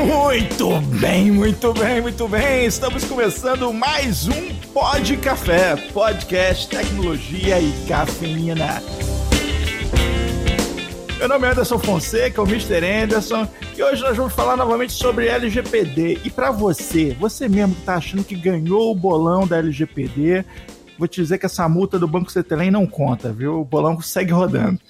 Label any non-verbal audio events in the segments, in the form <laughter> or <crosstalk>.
Muito bem, muito bem, muito bem. Estamos começando mais um Pod Café, podcast, tecnologia e cafeína. Meu nome é Anderson Fonseca, o Mr. Anderson, e hoje nós vamos falar novamente sobre LGPD. E para você, você mesmo que tá achando que ganhou o bolão da LGPD, vou te dizer que essa multa do Banco Cetelém não conta, viu? O bolão segue rodando.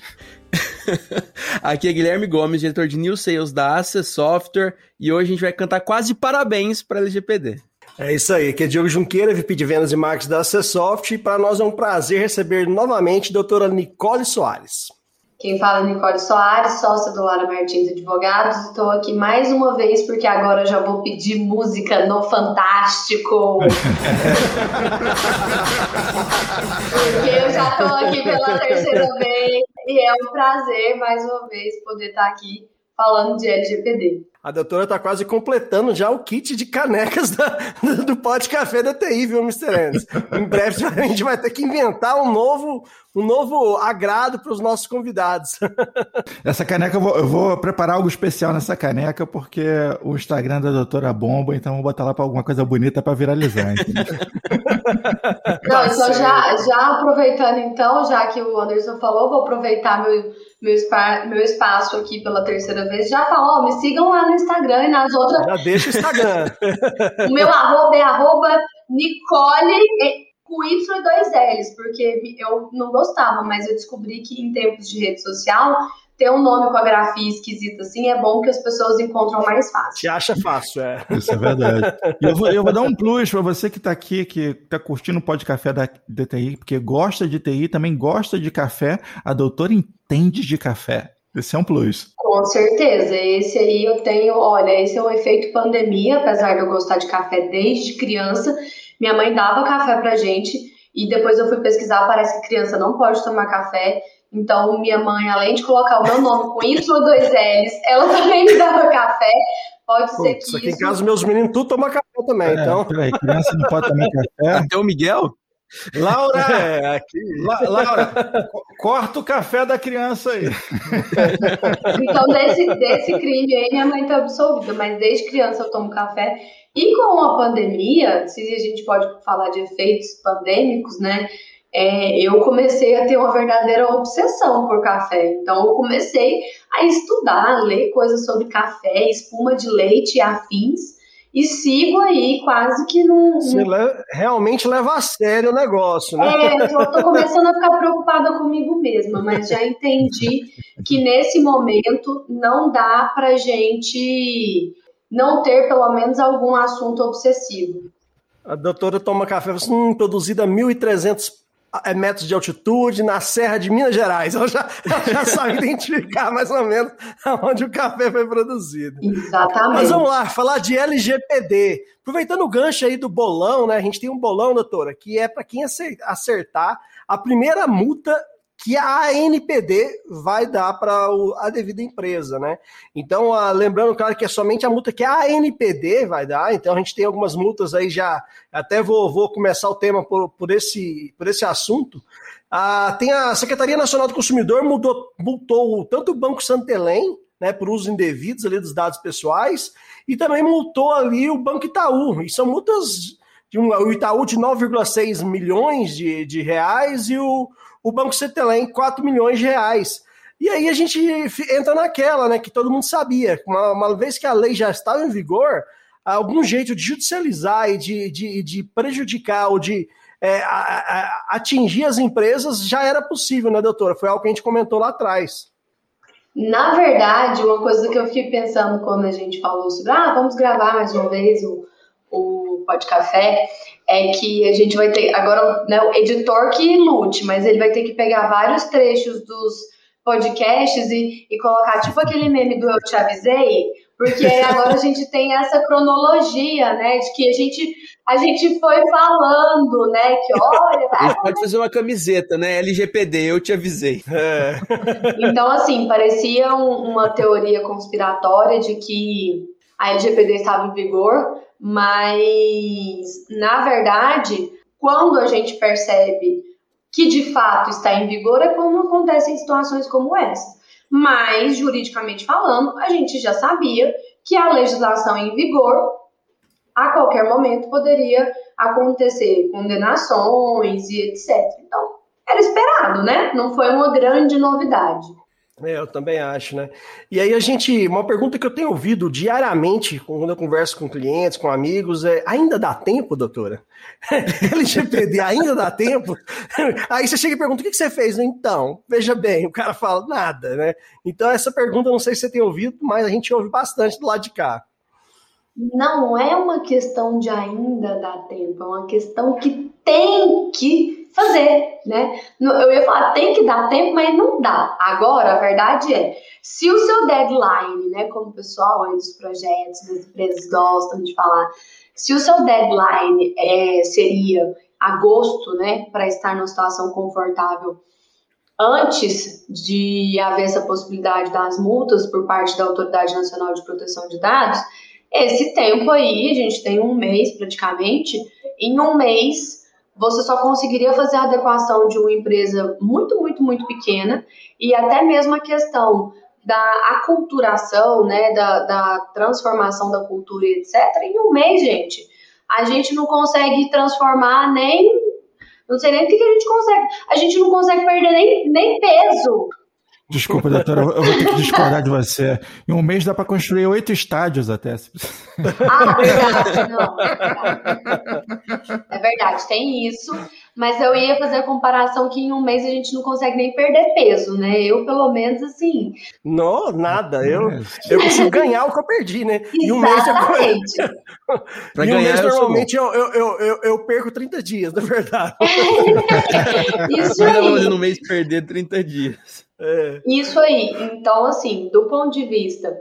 <laughs> Aqui é Guilherme Gomes, diretor de New Sales da Access Software, e hoje a gente vai cantar quase parabéns para a LGPD. É isso aí, aqui é Diogo Junqueira, VP de Vendas e Marketing da Access Software, e para nós é um prazer receber novamente a doutora Nicole Soares. Quem fala é Nicole Soares, sócia do Lara Martins Advogados. Estou aqui mais uma vez porque agora eu já vou pedir música no Fantástico. <laughs> porque eu já estou aqui pela terceira vez e é um prazer mais uma vez poder estar aqui falando de LGPD. A doutora está quase completando já o kit de canecas da, do Pod Café da TI, viu, Mr. Anderson? Em breve a gente vai ter que inventar um novo, um novo agrado para os nossos convidados. Essa caneca, eu vou, eu vou, preparar algo especial nessa caneca, porque o Instagram da doutora bomba, então vou botar lá para alguma coisa bonita para viralizar. Não, então já, já aproveitando então, já que o Anderson falou, vou aproveitar meu meu, spa, meu espaço aqui pela terceira vez, já falou, me sigam lá no Instagram e nas outras. Já deixa o Instagram. <laughs> o meu arroba é arroba Nicole com Y e dois L's, porque eu não gostava, mas eu descobri que em tempos de rede social ter um nome com a grafia esquisita assim é bom que as pessoas encontram mais fácil. Te acha fácil, é. Isso é verdade. E eu vou, eu vou dar um plus para você que está aqui, que está curtindo o Pod Café da DTI, porque gosta de TI, também gosta de café. A doutora entende de café. Esse é um plus. Com certeza. Esse aí eu tenho, olha, esse é o efeito pandemia, apesar de eu gostar de café desde criança. Minha mãe dava café pra gente e depois eu fui pesquisar, parece que criança não pode tomar café. Então, minha mãe, além de colocar o meu nome com Y e dois L's, ela <laughs> também me dava café. Pode ser que. Isso aqui em casa, meus meninos, tudo toma café também. É, então. Peraí, criança não pode tomar café. Até o Miguel? Laura, é, aqui. La, Laura, corta o café da criança aí. Então, desse, desse crime aí, minha mãe está absolvida, mas desde criança eu tomo café. E com a pandemia, se a gente pode falar de efeitos pandêmicos, né? é, eu comecei a ter uma verdadeira obsessão por café. Então, eu comecei a estudar, a ler coisas sobre café, espuma de leite e afins. E sigo aí quase que não. Você leva, realmente leva a sério o negócio, né? É, eu tô começando a ficar preocupada comigo mesma, mas já entendi que nesse momento não dá pra gente não ter pelo menos algum assunto obsessivo. A doutora toma café, hum, produzida 1.300 é, metros de altitude na Serra de Minas Gerais. Ela já, <laughs> ela já sabe identificar mais ou menos onde o café foi produzido. Exatamente. Mas vamos lá, falar de LGPD. Aproveitando o gancho aí do bolão, né? A gente tem um bolão, doutora, que é para quem acertar a primeira multa que a ANPD vai dar para a devida empresa, né? Então, a, lembrando, claro, que é somente a multa que a ANPD vai dar, então a gente tem algumas multas aí já, até vou, vou começar o tema por, por, esse, por esse assunto. Ah, tem a Secretaria Nacional do Consumidor mudou, multou tanto o Banco Santelém, né, por uso indevidos ali dos dados pessoais, e também multou ali o Banco Itaú, e são multas de um, o Itaú de 9,6 milhões de, de reais e o o Banco Cetelém 4 milhões de reais. E aí a gente entra naquela, né, que todo mundo sabia. Uma, uma vez que a lei já estava em vigor, algum jeito de judicializar e de, de, de prejudicar ou de é, a, a, atingir as empresas já era possível, né, doutora? Foi algo que a gente comentou lá atrás. Na verdade, uma coisa que eu fiquei pensando quando a gente falou sobre, ah, vamos gravar mais uma vez o, o Pode Café, é que a gente vai ter agora né, o editor que lute, mas ele vai ter que pegar vários trechos dos podcasts e, e colocar tipo aquele meme do Eu Te Avisei, porque <laughs> agora a gente tem essa cronologia, né, de que a gente a gente foi falando, né, que olha... Gente pode fazer uma camiseta, né, LGPD, eu te avisei. <laughs> É. Então, assim, parecia um, uma teoria conspiratória de que a LGPD estava em vigor, mas na verdade, quando a gente percebe que de fato está em vigor é quando acontecem situações como essa. Mas, juridicamente falando, a gente já sabia que a legislação em vigor, a qualquer momento, poderia acontecer condenações e etc. Então, era esperado, né? Não foi uma grande novidade. É, eu também acho, né? E aí a gente, uma pergunta que eu tenho ouvido diariamente quando eu converso com clientes, com amigos, é: ainda dá tempo, doutora? <laughs> LGPD ainda dá tempo? <laughs> Aí você chega e pergunta: o que você fez? Então, veja bem, o cara fala nada, né? Então essa pergunta, não sei se você tem ouvido, mas a gente ouve bastante do lado de cá. Não é uma questão de ainda dar tempo, é uma questão que tem que fazer, né? Eu ia falar, tem que dar tempo, mas não dá. Agora, a verdade é, se o seu deadline, né, como o pessoal aí dos projetos, das empresas gostam de falar, se o seu deadline é, seria agosto, né, para estar numa situação confortável antes de haver essa possibilidade das multas por parte da Autoridade Nacional de Proteção de Dados, esse tempo aí, a gente tem um mês praticamente, em um mês você só conseguiria fazer a adequação de uma empresa muito, muito, muito pequena e até mesmo a questão da aculturação, né, da, da transformação da cultura, etc. Em um mês, gente, a gente não consegue transformar nem, não sei nem o que, a gente consegue, a gente não consegue perder nem, nem peso Desculpa, doutora, eu vou ter que discordar de você. Em um mês dá para construir oito estádios até. Ah, verdade, não. É verdade. é verdade, tem isso. Mas eu ia fazer a comparação que em um mês a gente não consegue nem perder peso, né? Eu, pelo menos, assim. Não, nada. Eu, eu consigo ganhar o que eu perdi, né? E um mês é <laughs> Pra e um mês, normalmente, eu, eu, eu, eu, perco 30 dias, na verdade. <laughs> isso aí. no mês perder 30 dias. É. Isso aí. Então, assim, do ponto de vista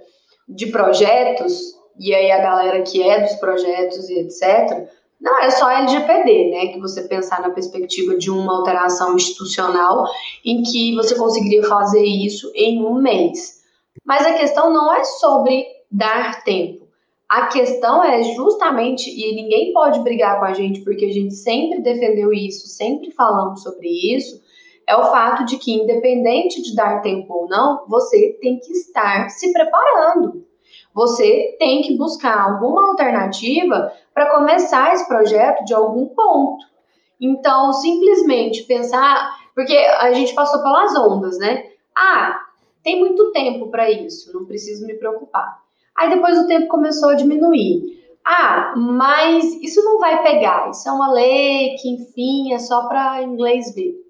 de projetos, e aí a galera que é dos projetos e etc., não é só LGPD, né? Que você pensar na perspectiva de uma alteração institucional em que você conseguiria fazer isso em um mês. Mas a questão não é sobre dar tempo. A questão é justamente, e ninguém pode brigar com a gente, porque a gente sempre defendeu isso, sempre falamos sobre isso, é o fato de que, independente de dar tempo ou não, você tem que estar se preparando. Você tem que buscar alguma alternativa para começar esse projeto de algum ponto. Então, simplesmente pensar, porque a gente passou pelas ondas, né? Ah, tem muito tempo para isso, não preciso me preocupar. Aí depois o tempo começou a diminuir. Ah, mas isso não vai pegar, isso é uma lei que, enfim, é só para inglês ver.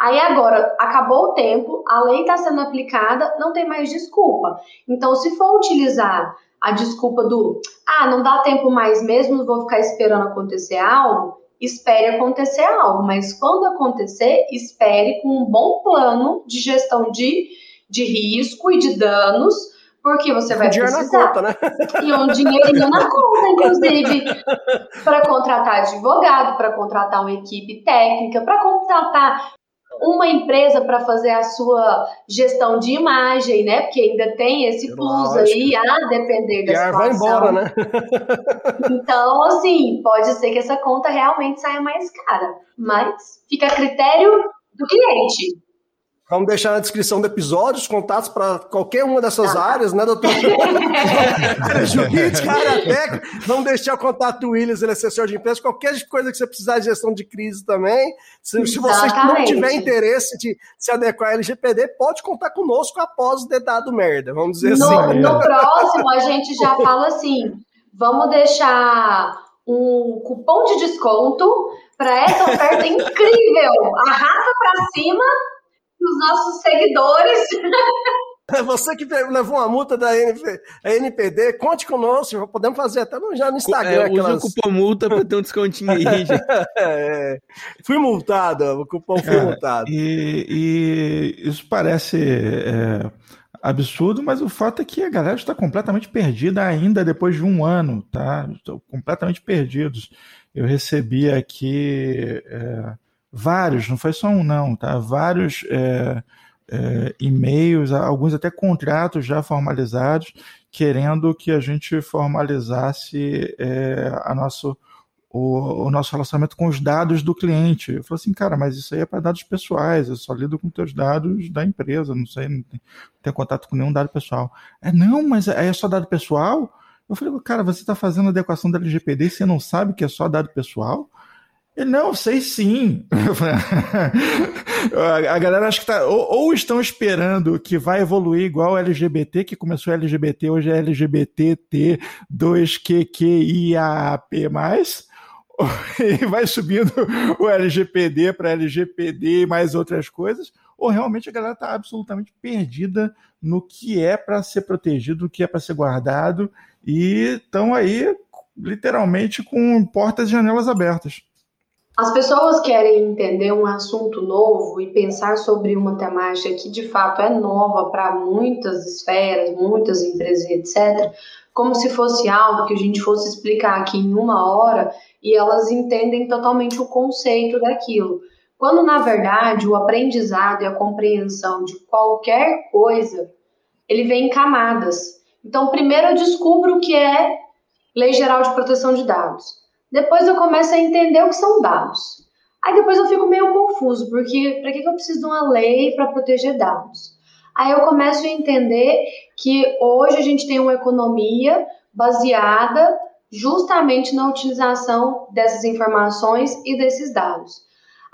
Aí agora, acabou o tempo, a lei está sendo aplicada, não tem mais desculpa. Então, se for utilizar a desculpa do ah, não dá tempo mais mesmo, vou ficar esperando acontecer algo, espere acontecer algo, mas quando acontecer, espere com um bom plano de gestão de, de risco e de danos, porque você vai precisar. Na conta, né? E um dinheirinho na conta, inclusive, <laughs> para contratar advogado, para contratar uma equipe técnica, para contratar uma empresa para fazer a sua gestão de imagem, né? Porque ainda tem esse plus aí, a depender da situação. vai embora, né? então, assim, pode ser que essa conta realmente saia mais cara, mas fica a critério do cliente. Vamos deixar na descrição do episódio os contatos para qualquer uma dessas ah. áreas, né, doutor? <laughs> Jurídica, área técnica. Vamos deixar o contato do Williams, ele é assessor de empresa, qualquer coisa que você precisar de gestão de crise também. Se, se você não tiver interesse de se adequar à LGPD, pode contar conosco após o dado merda, vamos dizer no, assim. No próximo, a gente já fala assim: vamos deixar um cupom de desconto para essa oferta <laughs> incrível. Arrasa para cima os nossos seguidores. <laughs> Você que levou uma multa da NPD, conte conosco, podemos fazer até já no Instagram. É, aquelas... Usa o cupom multa para ter um descontinho aí, gente. <laughs> é, fui multado, o cupom foi é, multado. E, e, isso parece é, absurdo, mas o fato é que a galera está completamente perdida ainda depois de um ano, tá? Estão completamente perdidos. Eu recebi aqui é, vários, não foi só um não, tá? Vários é, é, e-mails, alguns até contratos já formalizados, querendo que a gente formalizasse é, a nosso o, o, nosso relacionamento com os dados do cliente. Eu falei assim, cara, mas isso aí é para dados pessoais, eu só lido com teus dados da empresa, não sei, não tenho, tenho contato com nenhum dado pessoal. É, não, mas aí é só dado pessoal? Eu falei, cara, você está fazendo adequação da LGPD e você não sabe que é só dado pessoal? Ele, não, sei sim. <laughs> a galera acha que tá. Ou, ou, estão esperando que vai evoluir igual LGBT, que começou LGBT, hoje é LGBTT 2QQIAP+, <laughs> e vai subindo o LGPD para LGPD e mais outras coisas, ou realmente a galera está absolutamente perdida no que é para ser protegido, no que é para ser guardado, e estão aí literalmente com portas e janelas abertas. As pessoas querem entender um assunto novo e pensar sobre uma temática que de fato é nova para muitas esferas, muitas empresas, etc., como se fosse algo que a gente fosse explicar aqui em uma hora e elas entendem totalmente o conceito daquilo. Quando na verdade o aprendizado e a compreensão de qualquer coisa ele vem em camadas. Então, primeiro eu descubro o que é Lei Geral de Proteção de Dados. Depois eu começo a entender o que são dados. Aí depois eu fico meio confuso, porque para que eu preciso de uma lei para proteger dados? Aí eu começo a entender que hoje a gente tem uma economia baseada justamente na utilização dessas informações e desses dados.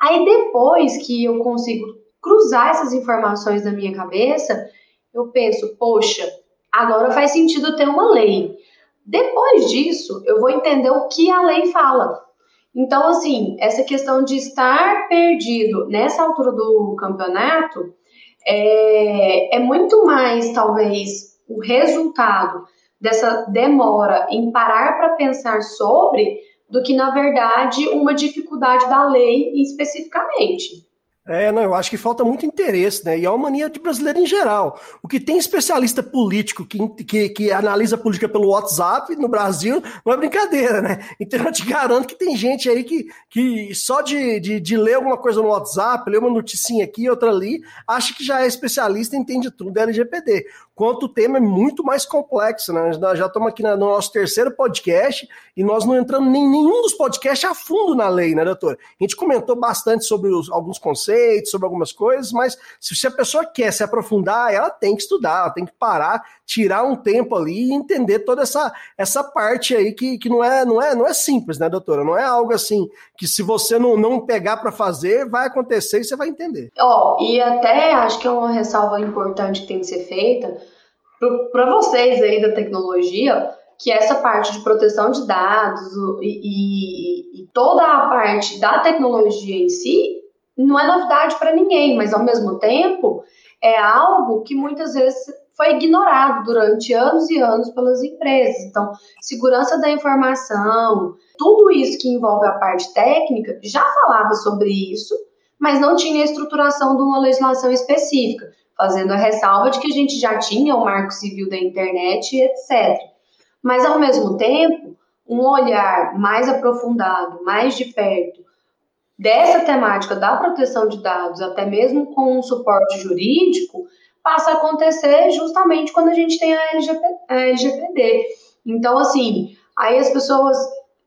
Aí depois que eu consigo cruzar essas informações na minha cabeça, eu penso, poxa, agora faz sentido ter uma lei. Depois disso, eu vou entender o que a lei fala. Então, assim, essa questão de estar perdido nessa altura do campeonato é, é muito mais, talvez, o resultado dessa demora em parar para pensar sobre do que, na verdade, uma dificuldade da lei especificamente. É, não, eu acho que falta muito interesse, né? E é uma mania de brasileiro em geral. O que tem especialista político que, que, que analisa política pelo WhatsApp no Brasil não é brincadeira, né? Então eu te garanto que tem gente aí que, que só de, de, de ler alguma coisa no WhatsApp, ler uma noticinha aqui, outra ali, acha que já é especialista e entende tudo da LGPD quanto o tema é muito mais complexo, né? Nós já estamos aqui no nosso terceiro podcast e nós não entramos em nenhum dos podcasts a fundo na lei, né, doutor? A gente comentou bastante sobre os, alguns conceitos, sobre algumas coisas, mas se, se a pessoa quer se aprofundar, ela tem que estudar, ela tem que parar, tirar um tempo ali e entender toda essa, essa parte aí que, que não, é, não, é, não é simples, né, doutora? Não é algo assim que se você não, não pegar para fazer, vai acontecer e você vai entender. Ó, oh, e até acho que é uma ressalva importante que tem que ser feita para vocês aí da tecnologia, que essa parte de proteção de dados e, e, e toda a parte da tecnologia em si não é novidade para ninguém, mas ao mesmo tempo é algo que muitas vezes foi ignorado durante anos e anos pelas empresas. Então, segurança da informação, tudo isso que envolve a parte técnica, já falava sobre isso, mas não tinha a estruturação de uma legislação específica, fazendo a ressalva de que a gente já tinha o marco civil da internet, etc. Mas, ao mesmo tempo, um olhar mais aprofundado, mais de perto, dessa temática da proteção de dados, até mesmo com um suporte jurídico, passa a acontecer justamente quando a gente tem a, LGP, a LGPD. Então, assim, aí as pessoas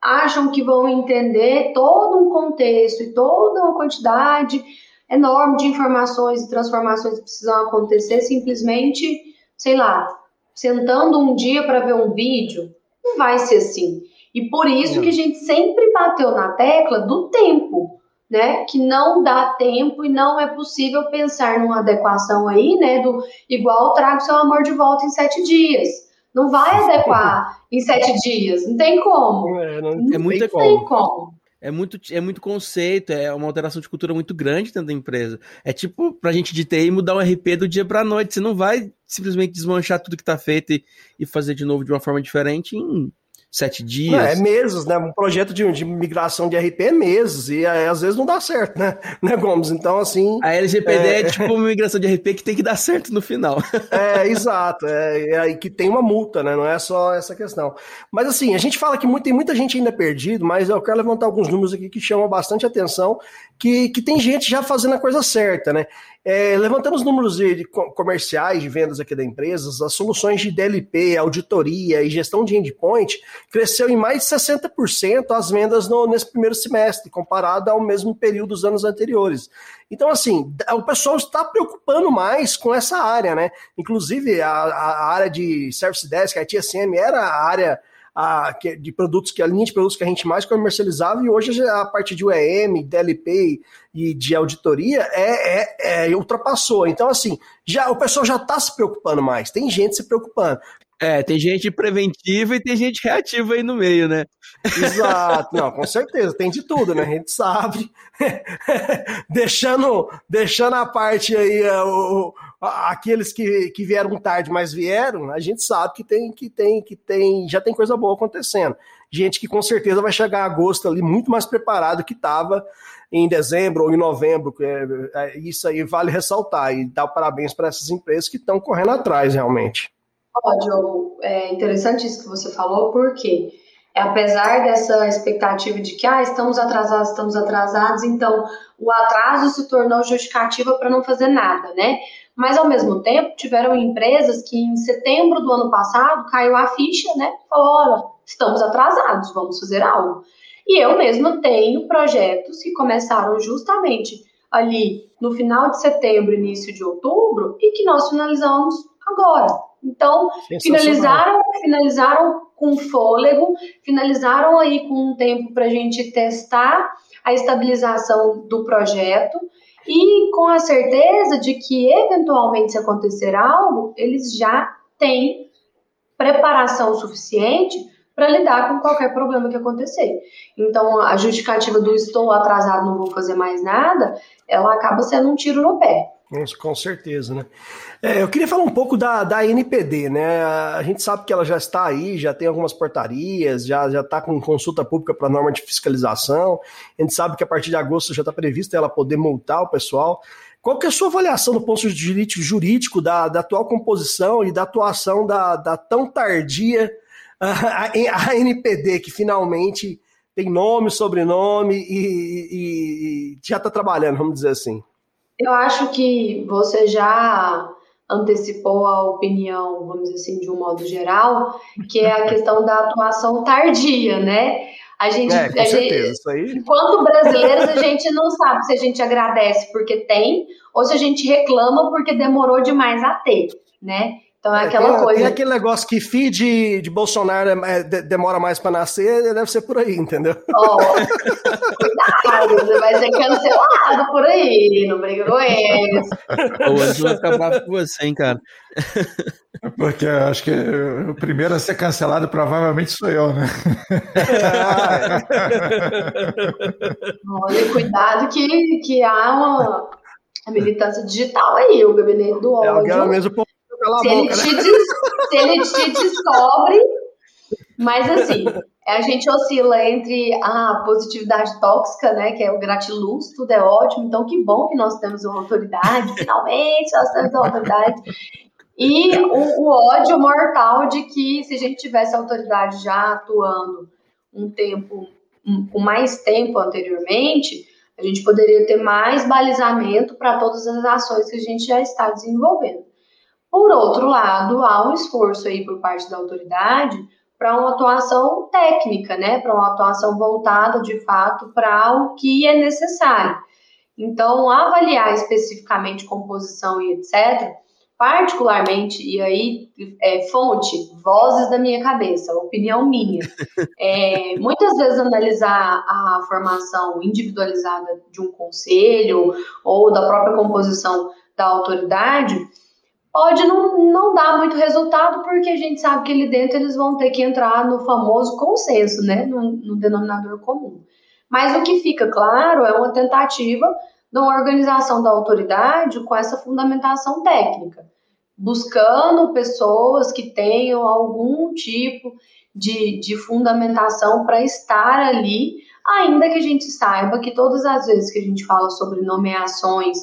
acham que vão entender todo um contexto e toda uma quantidade enorme de informações e transformações que precisam acontecer simplesmente, sei lá, sentando um dia para ver um vídeo. Não vai ser assim. E por isso que a gente sempre bateu na tecla do tempo né, que não dá tempo e não é possível pensar numa adequação aí, né, do igual trago seu amor de volta em sete dias. Não vai adequar em sete dias, não tem como. É, não, não é muito tem como. como. É muito, é muito conceito, é uma alteração de cultura muito grande dentro da empresa. É tipo pra gente de TI mudar um RP do dia pra noite. Você não vai simplesmente desmanchar tudo que tá feito e, e fazer de novo de uma forma diferente em sete dias. Não, é meses, né? Um projeto de, de migração de RP é meses, e aí, às vezes não dá certo, né? <laughs> né, Gomes? Então, assim. A LGPD é, é tipo uma migração de RP que tem que dar certo no final. <laughs> É, exato. É, é, que tem uma multa, né? Não é só essa questão. Mas assim, a gente fala que muito, tem muita gente ainda perdido, mas eu quero levantar alguns números aqui que chamam bastante atenção, que, que tem gente já fazendo a coisa certa, né? É, levantando os números de, de, comerciais de vendas aqui da empresa, as soluções de DLP, auditoria e gestão de endpoint cresceu em mais de 60% as vendas no, nesse primeiro semestre, comparado ao mesmo período dos anos anteriores. Então, assim, o pessoal está preocupando mais com essa área, né? Inclusive, a, a área de Service Desk, a ITSM, era a área a, de produtos que a linha de produtos que a gente mais comercializava e hoje a parte de UEM, DLP e de auditoria é, é, é ultrapassou. Então assim, já o pessoal já está se preocupando mais. Tem gente se preocupando. É, tem gente preventiva e tem gente reativa aí no meio, né? Exato, não, com certeza, tem de tudo, né? A gente sabe. <laughs> deixando, deixando a parte aí é, o, aqueles que, que vieram tarde, mas vieram, a gente sabe que tem, que tem, que tem, já tem coisa boa acontecendo. Gente que com certeza vai chegar a agosto ali muito mais preparado que estava em dezembro ou em novembro. É, é, isso aí vale ressaltar e dar parabéns para essas empresas que estão correndo atrás realmente. Ó, Diogo, é interessante isso que você falou, porque apesar dessa expectativa de que ah, estamos atrasados, estamos atrasados, então o atraso se tornou justificativa para não fazer nada, né? Mas, ao mesmo tempo, tiveram empresas que em setembro do ano passado caiu a ficha, né? Falou: olha, estamos atrasados, vamos fazer algo. E eu mesma tenho projetos que começaram justamente ali no final de setembro, início de outubro, e que nós finalizamos agora. Então, finalizaram, finalizaram com fôlego, finalizaram aí com um tempo para a gente testar a estabilização do projeto e com a certeza de que, eventualmente, se acontecer algo, eles já têm preparação suficiente para lidar com qualquer problema que acontecer. Então, a justificativa do estou atrasado, não vou fazer mais nada, ela acaba sendo um tiro no pé. Com certeza, né? É, eu queria falar um pouco da, da NPD, né? A gente sabe que ela já está aí, já tem algumas portarias, já já está com consulta pública para norma de fiscalização. A gente sabe que a partir de agosto já está prevista ela poder multar o pessoal. Qual que é a sua avaliação do ponto de jurídico, jurídico da, da atual composição e da atuação da, da tão tardia <laughs> a, a, NPD, que finalmente tem nome, sobrenome e, e, e já está trabalhando, vamos dizer assim? Eu acho que você já antecipou a opinião, vamos dizer assim, de um modo geral, que é a questão da atuação tardia, né? A gente, é, com a certeza, gente, isso aí. Enquanto brasileiros, a gente não sabe se a gente agradece porque tem ou se a gente reclama porque demorou demais a ter, né? Então é, é aquela tem, coisa. Tem aquele negócio que feed de, de Bolsonaro é, de, demora mais para nascer, deve ser por aí, entendeu? Ó, cuidado, você vai ser cancelado por aí, não briga com eles. O Anjo vai ficar bravo com você, hein, cara. Porque eu acho que o primeiro a ser cancelado provavelmente sou eu, né? Olha, cuidado que, que há uma militância digital aí, o gabinete do é, ódio. É, mesmo se, ele boca, te né? se ele te descobre, mas assim, a gente oscila entre a positividade tóxica, né, que é o gratiluz, tudo é ótimo, então que bom que nós temos uma autoridade, finalmente nós temos uma autoridade, e o, o ódio mortal de que se a gente tivesse autoridade já atuando um tempo, um, com mais tempo anteriormente, a gente poderia ter mais balizamento para todas as ações que a gente já está desenvolvendo. Por outro lado, há um esforço aí por parte da autoridade para uma atuação técnica, né, para uma atuação voltada de fato para o que é necessário. Então, avaliar especificamente composição e etc., particularmente, e aí é, fonte, vozes da minha cabeça, opinião minha, <laughs> é, muitas vezes analisar a formação individualizada de um conselho ou da própria composição da autoridade pode não, não dar muito resultado, porque a gente sabe que ali dentro eles vão ter que entrar no famoso consenso, né? No, no denominador comum. Mas o que fica claro é uma tentativa de uma organização da autoridade com essa fundamentação técnica, buscando pessoas que tenham algum tipo de, de fundamentação para estar ali, ainda que a gente saiba que todas as vezes que a gente fala sobre nomeações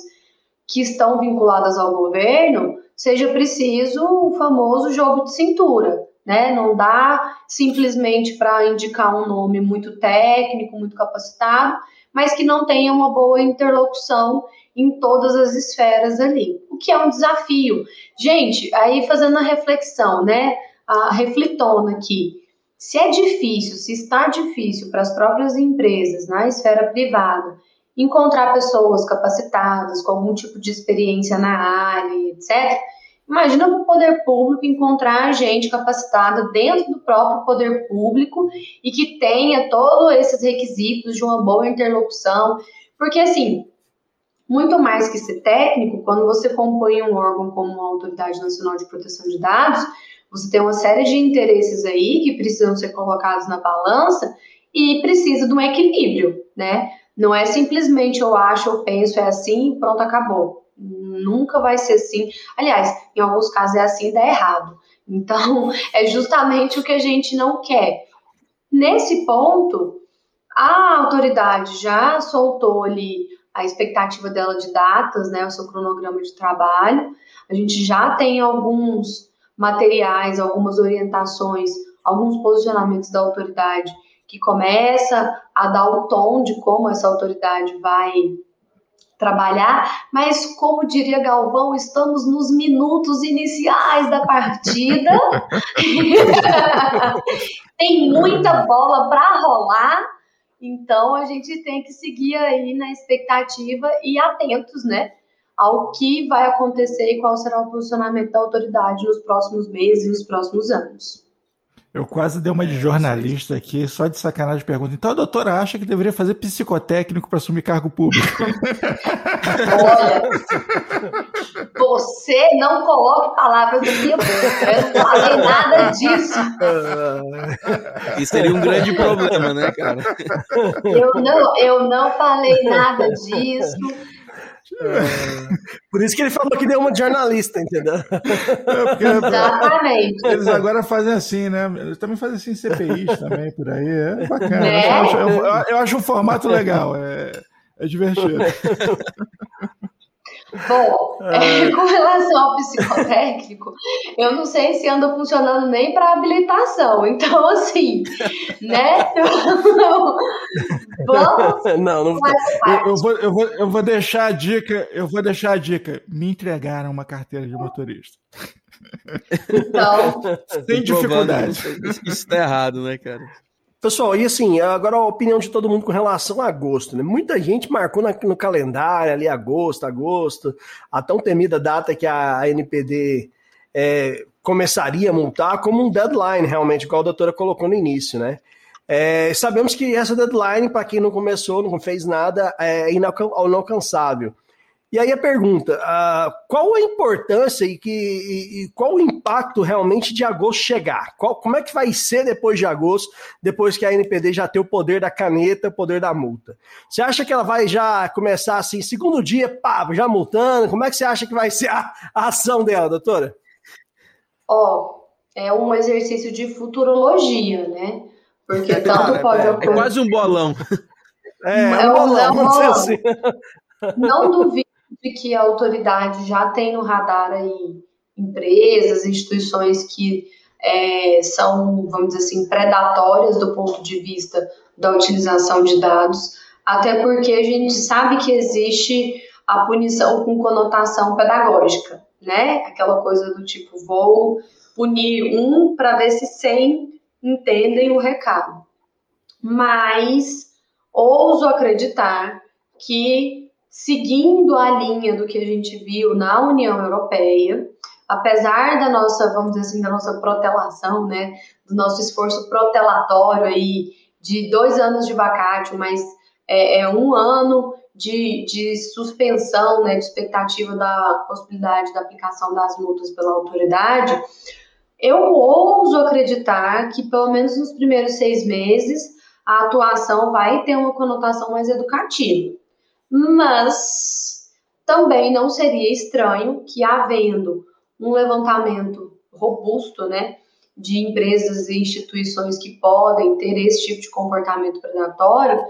que estão vinculadas ao governo, seja preciso o famoso jogo de cintura, né? Não dá simplesmente para indicar um nome muito técnico, muito capacitado, mas que não tenha uma boa interlocução em todas as esferas ali, o que é um desafio. Gente, aí fazendo a reflexão, né, a reflitona aqui, se é difícil, se está difícil para as próprias empresas na esfera privada encontrar pessoas capacitadas com algum tipo de experiência na área, etc. Imagina o poder público encontrar gente capacitada dentro do próprio poder público e que tenha todos esses requisitos de uma boa interlocução, porque assim, muito mais que ser técnico, quando você compõe um órgão como a Autoridade Nacional de Proteção de Dados, você tem uma série de interesses aí que precisam ser colocados na balança e precisa de um equilíbrio, né? Não é simplesmente eu acho, eu penso, é assim, pronto, acabou. Nunca vai ser assim. Aliás, em alguns casos é assim e dá errado. Então, <laughs> é justamente o que a gente não quer. Nesse ponto, a autoridade já soltou ali a expectativa dela de datas, né, o seu cronograma de trabalho. A gente já tem alguns materiais, algumas orientações, alguns posicionamentos da autoridade que começa a dar o tom de como essa autoridade vai trabalhar, mas como diria Galvão, estamos nos minutos iniciais da partida. <laughs> tem muita bola para rolar, então a gente tem que seguir aí na expectativa e atentos, né, ao que vai acontecer e qual será o posicionamento da autoridade nos próximos meses, nos próximos anos. Eu quase dei uma de é, jornalista aqui, só de sacanagem pergunta. Então a doutora acha que deveria fazer psicotécnico para assumir cargo público? Olha, você não coloque palavras na minha boca. Eu não falei nada disso. Isso seria um grande problema, né, cara? Eu não, eu não falei nada disso. Por isso que ele falou que deu uma jornalista, entendeu? É Exatamente. Eles agora fazem assim, né? Eles também fazem assim CPIs também por aí. É bacana. É. Eu, acho, eu, eu, acho, um formato legal. É, é divertido. <laughs> Bom, é, <laughs> com relação ao psicotécnico, eu não sei se anda funcionando nem para habilitação. Então, assim, né? <laughs> Vamos. Não, não. Eu, eu, vou, eu, vou, eu vou deixar a dica. Eu vou deixar a dica. Me entregaram uma carteira de motorista. Então. <laughs> Sem dificuldade. Isso está errado, né, cara? Pessoal, e assim, agora a opinião de todo mundo com relação a agosto, né? Muita gente marcou no calendário ali agosto, agosto, a tão temida data que a NPD é, começaria a multar como um deadline, realmente, igual a doutora colocou no início, né? É, sabemos que essa deadline, para quem não começou, não fez nada, é inalcançável. E aí a pergunta: uh, qual a importância e, que, e, e, qual o impacto realmente de agosto chegar? Qual, como é que vai ser depois de agosto, depois que a NPD já tem o poder da caneta, o poder da multa? Você acha que ela vai já começar assim, segundo dia, pá, já multando? Como é que você acha que vai ser a, a ação dela, doutora? Ó, oh, é um exercício de futurologia, né? Porque <laughs> tanto pode é, é, quase um bolão. É, é um bolão, é um bolão. Assim. Não duvido de que a autoridade já tem no radar aí empresas, instituições que é, são, vamos dizer assim, predatórias do ponto de vista da utilização de dados, até porque a gente sabe que existe a punição com conotação pedagógica, né? Aquela coisa do tipo, vou punir um para ver se 100 entendem o recado. Mas ouso acreditar que seguindo a linha do que a gente viu na União Europeia, apesar da nossa, vamos dizer assim, da nossa protelação, né, do nosso esforço protelatório aí de dois anos de vacátio, mas é, é um ano de, de suspensão, né, de expectativa da possibilidade da aplicação das multas pela autoridade, eu ouso acreditar que pelo menos nos primeiros seis meses a atuação vai ter uma conotação mais educativa mas também não seria estranho que, havendo um levantamento robusto, né, de empresas e instituições que podem ter esse tipo de comportamento predatório,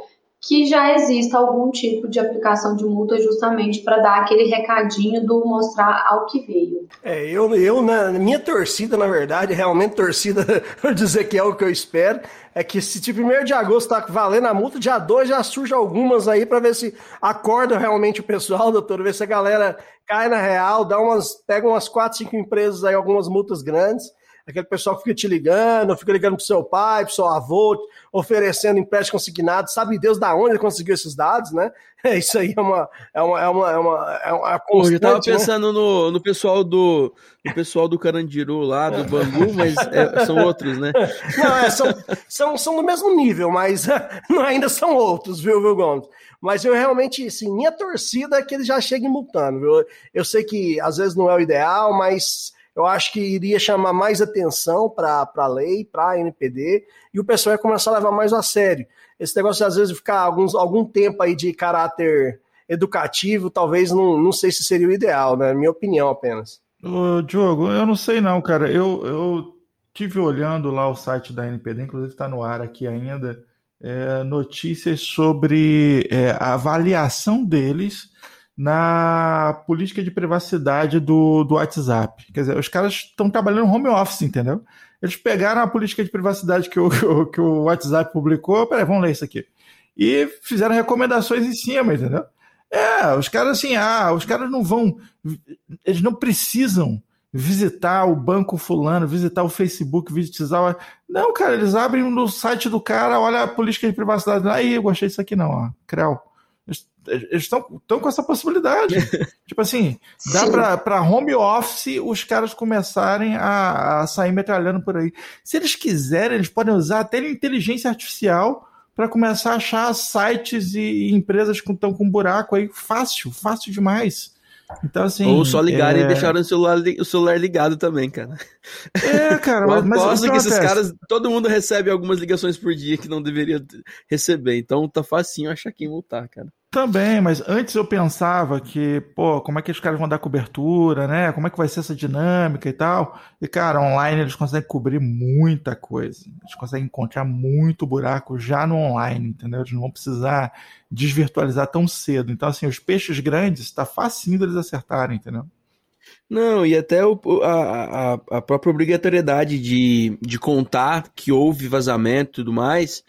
que já exista algum tipo de aplicação de multa justamente para dar aquele recadinho do mostrar ao que veio. É, eu, eu na minha torcida, na verdade, realmente torcida, <laughs> por dizer que é o que eu espero, é que se de 1 de agosto tá valendo a multa, dia 2 já surge algumas aí para ver se acorda realmente o pessoal, <laughs> doutor, ver se a galera cai na real, dá umas, pega umas 4, 5 empresas aí, algumas multas grandes aquele pessoal que fica te ligando, fica ligando pro seu pai, pro seu avô, oferecendo empréstimo consignado, sabe Deus da onde ele conseguiu esses dados, né? <laughs> É, isso aí é uma é uma é uma é uma, é uma constante, Eu tava né? pensando né? no, no pessoal do no pessoal do Carandiru lá, do Bangu, mas é, são outros, né? <laughs> Não, é, são, são, são do mesmo nível, mas <laughs> ainda são outros, viu, viu, Gomes? Mas eu realmente, assim, minha torcida é que ele já chegue multando, viu? Eu sei que às vezes não é o ideal, mas eu acho que iria chamar mais atenção para a lei, para a NPD, e o pessoal ia começar a levar mais a sério. Esse negócio, às vezes, ficar alguns, algum tempo aí de caráter educativo, talvez não, não sei se seria o ideal, né? Minha opinião apenas. Ô, Diogo, eu não sei não, cara. Eu, eu tive olhando lá o site da NPD, inclusive está no ar aqui ainda, é, notícias sobre é, a avaliação deles na política de privacidade do, do WhatsApp. Quer dizer, os caras estão trabalhando home office, entendeu? Eles pegaram a política de privacidade que o, que o WhatsApp publicou, peraí, vamos ler isso aqui. E fizeram recomendações em cima, entendeu? É, os caras assim, ah, os caras não vão, eles não precisam visitar o banco fulano, visitar o Facebook, visitar o... Não, cara, eles abrem no site do cara, olha a política de privacidade, aí, eu gostei disso aqui não, ó, Creu eles estão com essa possibilidade. <laughs> tipo assim, dá para home office os caras começarem a, a, sair metralhando por aí. Se eles quiserem, eles podem usar até inteligência artificial para começar a achar sites e, empresas que estão com buraco aí fácil, fácil demais. Então, assim. Ou só ligarem é... e deixarem o celular, o celular ligado também, cara. É, cara, mas. mas aposto que esses caras. Todo mundo recebe algumas ligações por dia que não deveria receber. Então tá facinho achar quem multar, cara. Também, mas antes eu pensava que, pô, como é que os caras vão dar cobertura, né? Como é que vai ser essa dinâmica e tal? E, cara, online eles conseguem cobrir muita coisa. Eles conseguem encontrar muito buraco já no online, entendeu? Eles não vão precisar desvirtualizar tão cedo. Então, assim, os peixes grandes, tá facinho deles acertarem, entendeu? Não, e até o, a, a, a própria obrigatoriedade de, de contar que houve vazamento e tudo mais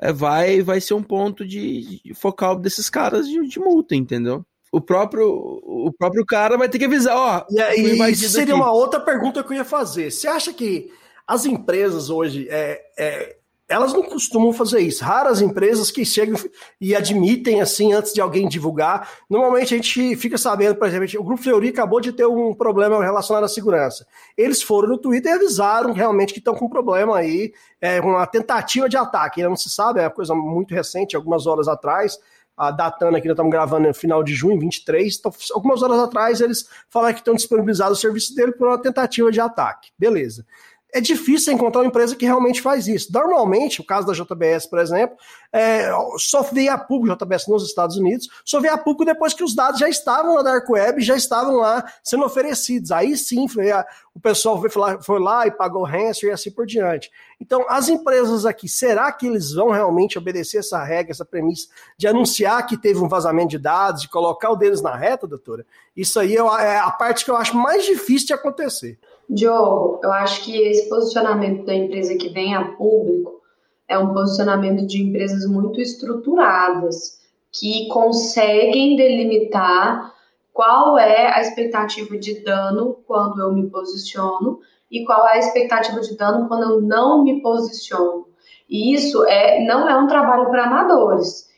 é, vai, vai ser um ponto de, de focal desses caras de, de, multa, entendeu? O próprio, o próprio cara vai ter que avisar, ó. E aí, isso seria aqui. uma outra pergunta que eu ia fazer. Você acha que as empresas hoje é, é elas não costumam fazer isso. Raras empresas que chegam e admitem assim antes de alguém divulgar. Normalmente a gente fica sabendo, por exemplo, o Grupo Fleury acabou de ter um problema relacionado à segurança. Eles foram no Twitter e avisaram realmente que estão com um problema aí, é uma tentativa de ataque. Não se sabe, é uma coisa muito recente, algumas horas atrás. A datando aqui, nós estamos gravando no final de junho, 23. Então, algumas horas atrás, eles falaram que estão disponibilizados o serviço dele por uma tentativa de ataque. Beleza é difícil encontrar uma empresa que realmente faz isso. Normalmente, o caso da JBS, por exemplo, é, só veio a público, JBS nos Estados Unidos, só veio a público depois que os dados já estavam na Dark Web, já estavam lá sendo oferecidos. Aí sim, a, o pessoal foi lá, foi lá e pagou ransom e assim por diante. Então, as empresas aqui, será que eles vão realmente obedecer essa regra, essa premissa de anunciar que teve um vazamento de dados, de colocar o deles na reta, doutora? Isso aí é a parte que eu acho mais difícil de acontecer. Diogo, eu acho que esse posicionamento da empresa que vem a público é um posicionamento de empresas muito estruturadas, que conseguem delimitar qual é a expectativa de dano quando eu me posiciono e qual é a expectativa de dano quando eu não me posiciono. E isso é, não é um trabalho para amadores.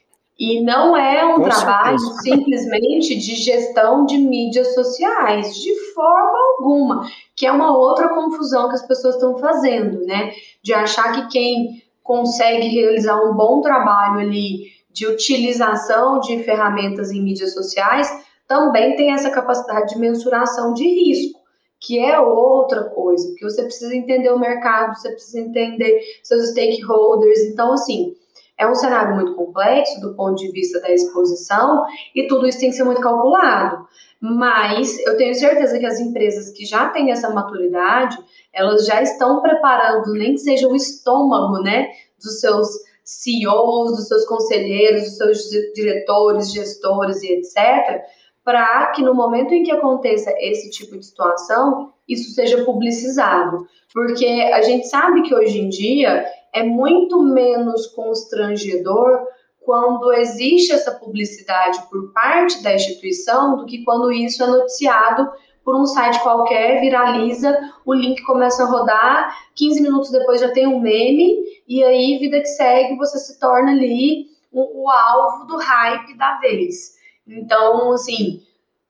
E não é um Com trabalho certeza. simplesmente de gestão de mídias sociais, de forma alguma, que é uma outra confusão que as pessoas estão fazendo, né? De achar que quem consegue realizar um bom trabalho ali de utilização de ferramentas em mídias sociais também tem essa capacidade de mensuração de risco, que é outra coisa, porque você precisa entender o mercado, você precisa entender seus stakeholders, então assim, é um cenário muito complexo do ponto de vista da exposição e tudo isso tem que ser muito calculado. Mas eu tenho certeza que as empresas que já têm essa maturidade, elas já estão preparando, nem que seja o estômago, né, dos seus CEOs, dos seus conselheiros, dos seus diretores, gestores e etc., para que no momento em que aconteça esse tipo de situação, isso seja publicizado. Porque a gente sabe que hoje em dia é muito menos constrangedor quando existe essa publicidade por parte da instituição do que quando isso é noticiado por um site qualquer, viraliza, o link começa a rodar, 15 minutos depois já tem um meme, e aí, vida que segue, você se torna ali o, o alvo do hype da vez. Então, assim,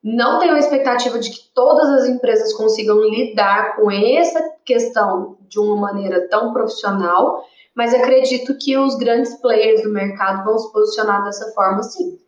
não tenho a expectativa de que todas as empresas consigam lidar com essa questão de uma maneira tão profissional, mas acredito que os grandes players do mercado vão se posicionar dessa forma sim.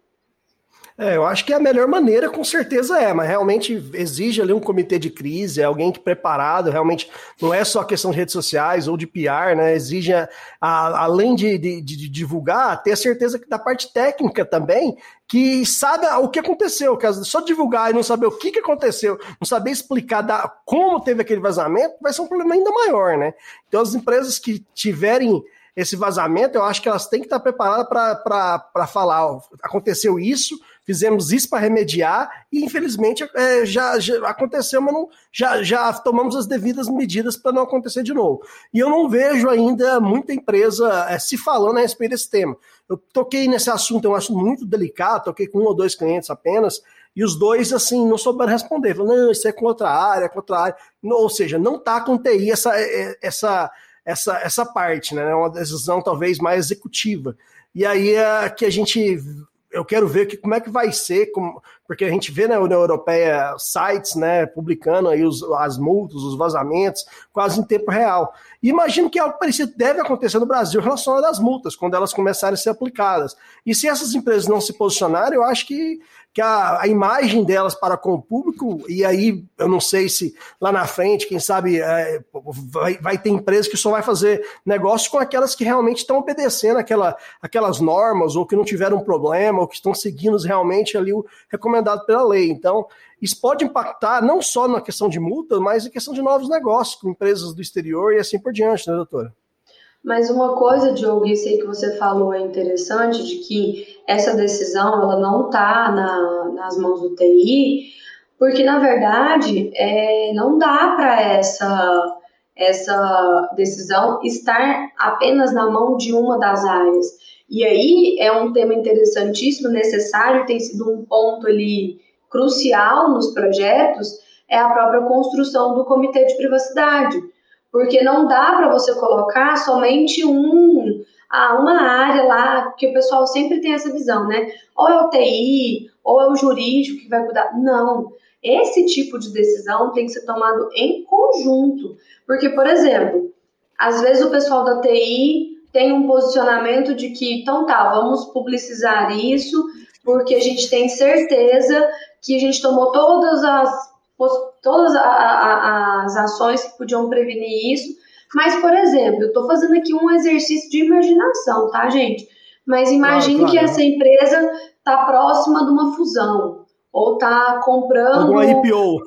É, eu acho que é a melhor maneira, com certeza é, mas realmente exige ali um comitê de crise, é alguém que preparado, realmente não é só questão de redes sociais ou de PR, né? Exige, a, a, além de, de, de, divulgar, ter a certeza que da parte técnica também, que sabe o que aconteceu, que só divulgar e não saber o que, que aconteceu, não saber explicar da, como teve aquele vazamento, vai ser um problema ainda maior, né? Então as empresas que tiverem esse vazamento, eu acho que elas têm que estar preparadas para falar, ó, aconteceu isso, fizemos isso para remediar e infelizmente é, já, já, aconteceu, mas não, já, já tomamos as devidas medidas para não acontecer de novo. E eu não vejo ainda muita empresa é, se falando a respeito desse tema. Eu toquei nesse assunto, eu acho muito delicado, toquei com um ou dois clientes apenas, e os dois, assim, não souberam responder. Falaram, não, isso é contra a área, é contra a área. ou seja, não está com TI essa, é, essa, essa, essa parte, né? É uma decisão talvez mais executiva. E aí é que a gente eu quero ver que, como é que vai ser, como, porque a gente vê na União Europeia sites né, publicando aí os, as multas, os vazamentos, quase em tempo real. E imagino que algo parecido deve acontecer no Brasil relacionado às multas, quando elas começarem a ser aplicadas. E se essas empresas não se posicionarem, eu acho que que a, a, imagem delas para com o público, e aí eu não sei se lá na frente, quem sabe, é, vai, vai, ter empresa que só vai fazer negócio com aquelas que realmente estão obedecendo aquela, aquelas normas, ou que não tiveram problema, ou que estão seguindo realmente ali o recomendado pela lei. Então, isso pode impactar não só na questão de multa, mas na questão de novos negócios com empresas do exterior e assim por diante, né, doutora? Mas uma coisa, Diogo, isso aí que você falou é interessante, de que essa decisão ela não está na, nas mãos do TI, porque na verdade é, não dá para essa, essa decisão estar apenas na mão de uma das áreas. E aí é um tema interessantíssimo, necessário, tem sido um ponto ali crucial nos projetos, é a própria construção do comitê de privacidade porque não dá para você colocar somente um, ah, uma área lá, que o pessoal sempre tem essa visão, né? Ou é o TI, ou é o jurídico que vai cuidar. Não. Esse tipo de decisão tem que ser tomado em conjunto. Porque, por exemplo, às vezes o pessoal da TI tem um posicionamento de que, então tá, vamos publicizar isso, porque a gente tem certeza que a gente tomou todas as todas a, a, as ações que podiam prevenir isso. Mas, por exemplo, eu estou fazendo aqui um exercício de imaginação, tá, gente? Mas imagine claro, claro. que essa empresa está próxima de uma fusão ou está comprando. Alguma IPO.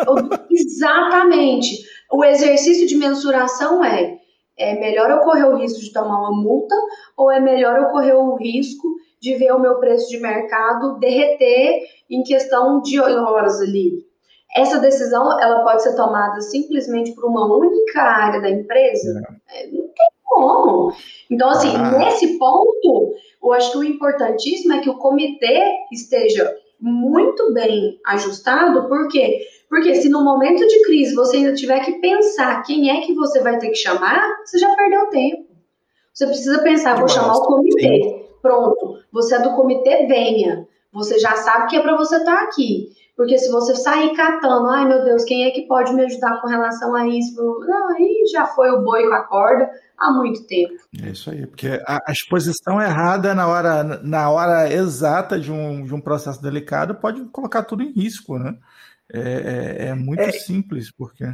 <laughs> Exatamente. O exercício de mensuração é: é melhor eu correr o risco de tomar uma multa ou é melhor eu correr o risco de ver o meu preço de mercado derreter em questão de horas ali? Essa decisão ela pode ser tomada simplesmente por uma única área da empresa? É. é não tem como. Então, assim, ah. nesse ponto, eu acho que o importantíssimo é que o comitê esteja muito bem ajustado, por quê? Porque se no momento de crise você ainda tiver que pensar quem é que você vai ter que chamar, você já perdeu tempo. Você precisa pensar, vou chamar o comitê. Sim. Pronto, você é do comitê, venha. Você já sabe que é para você estar tá aqui. Porque se você sair catando, ai meu Deus, quem é que pode me ajudar com relação a isso? Não, aí já foi o boi com a corda há muito tempo. É isso aí, porque a, a exposição errada na hora, na hora exata de um, de um processo delicado pode colocar tudo em risco, né? É, é, é muito é. simples, porque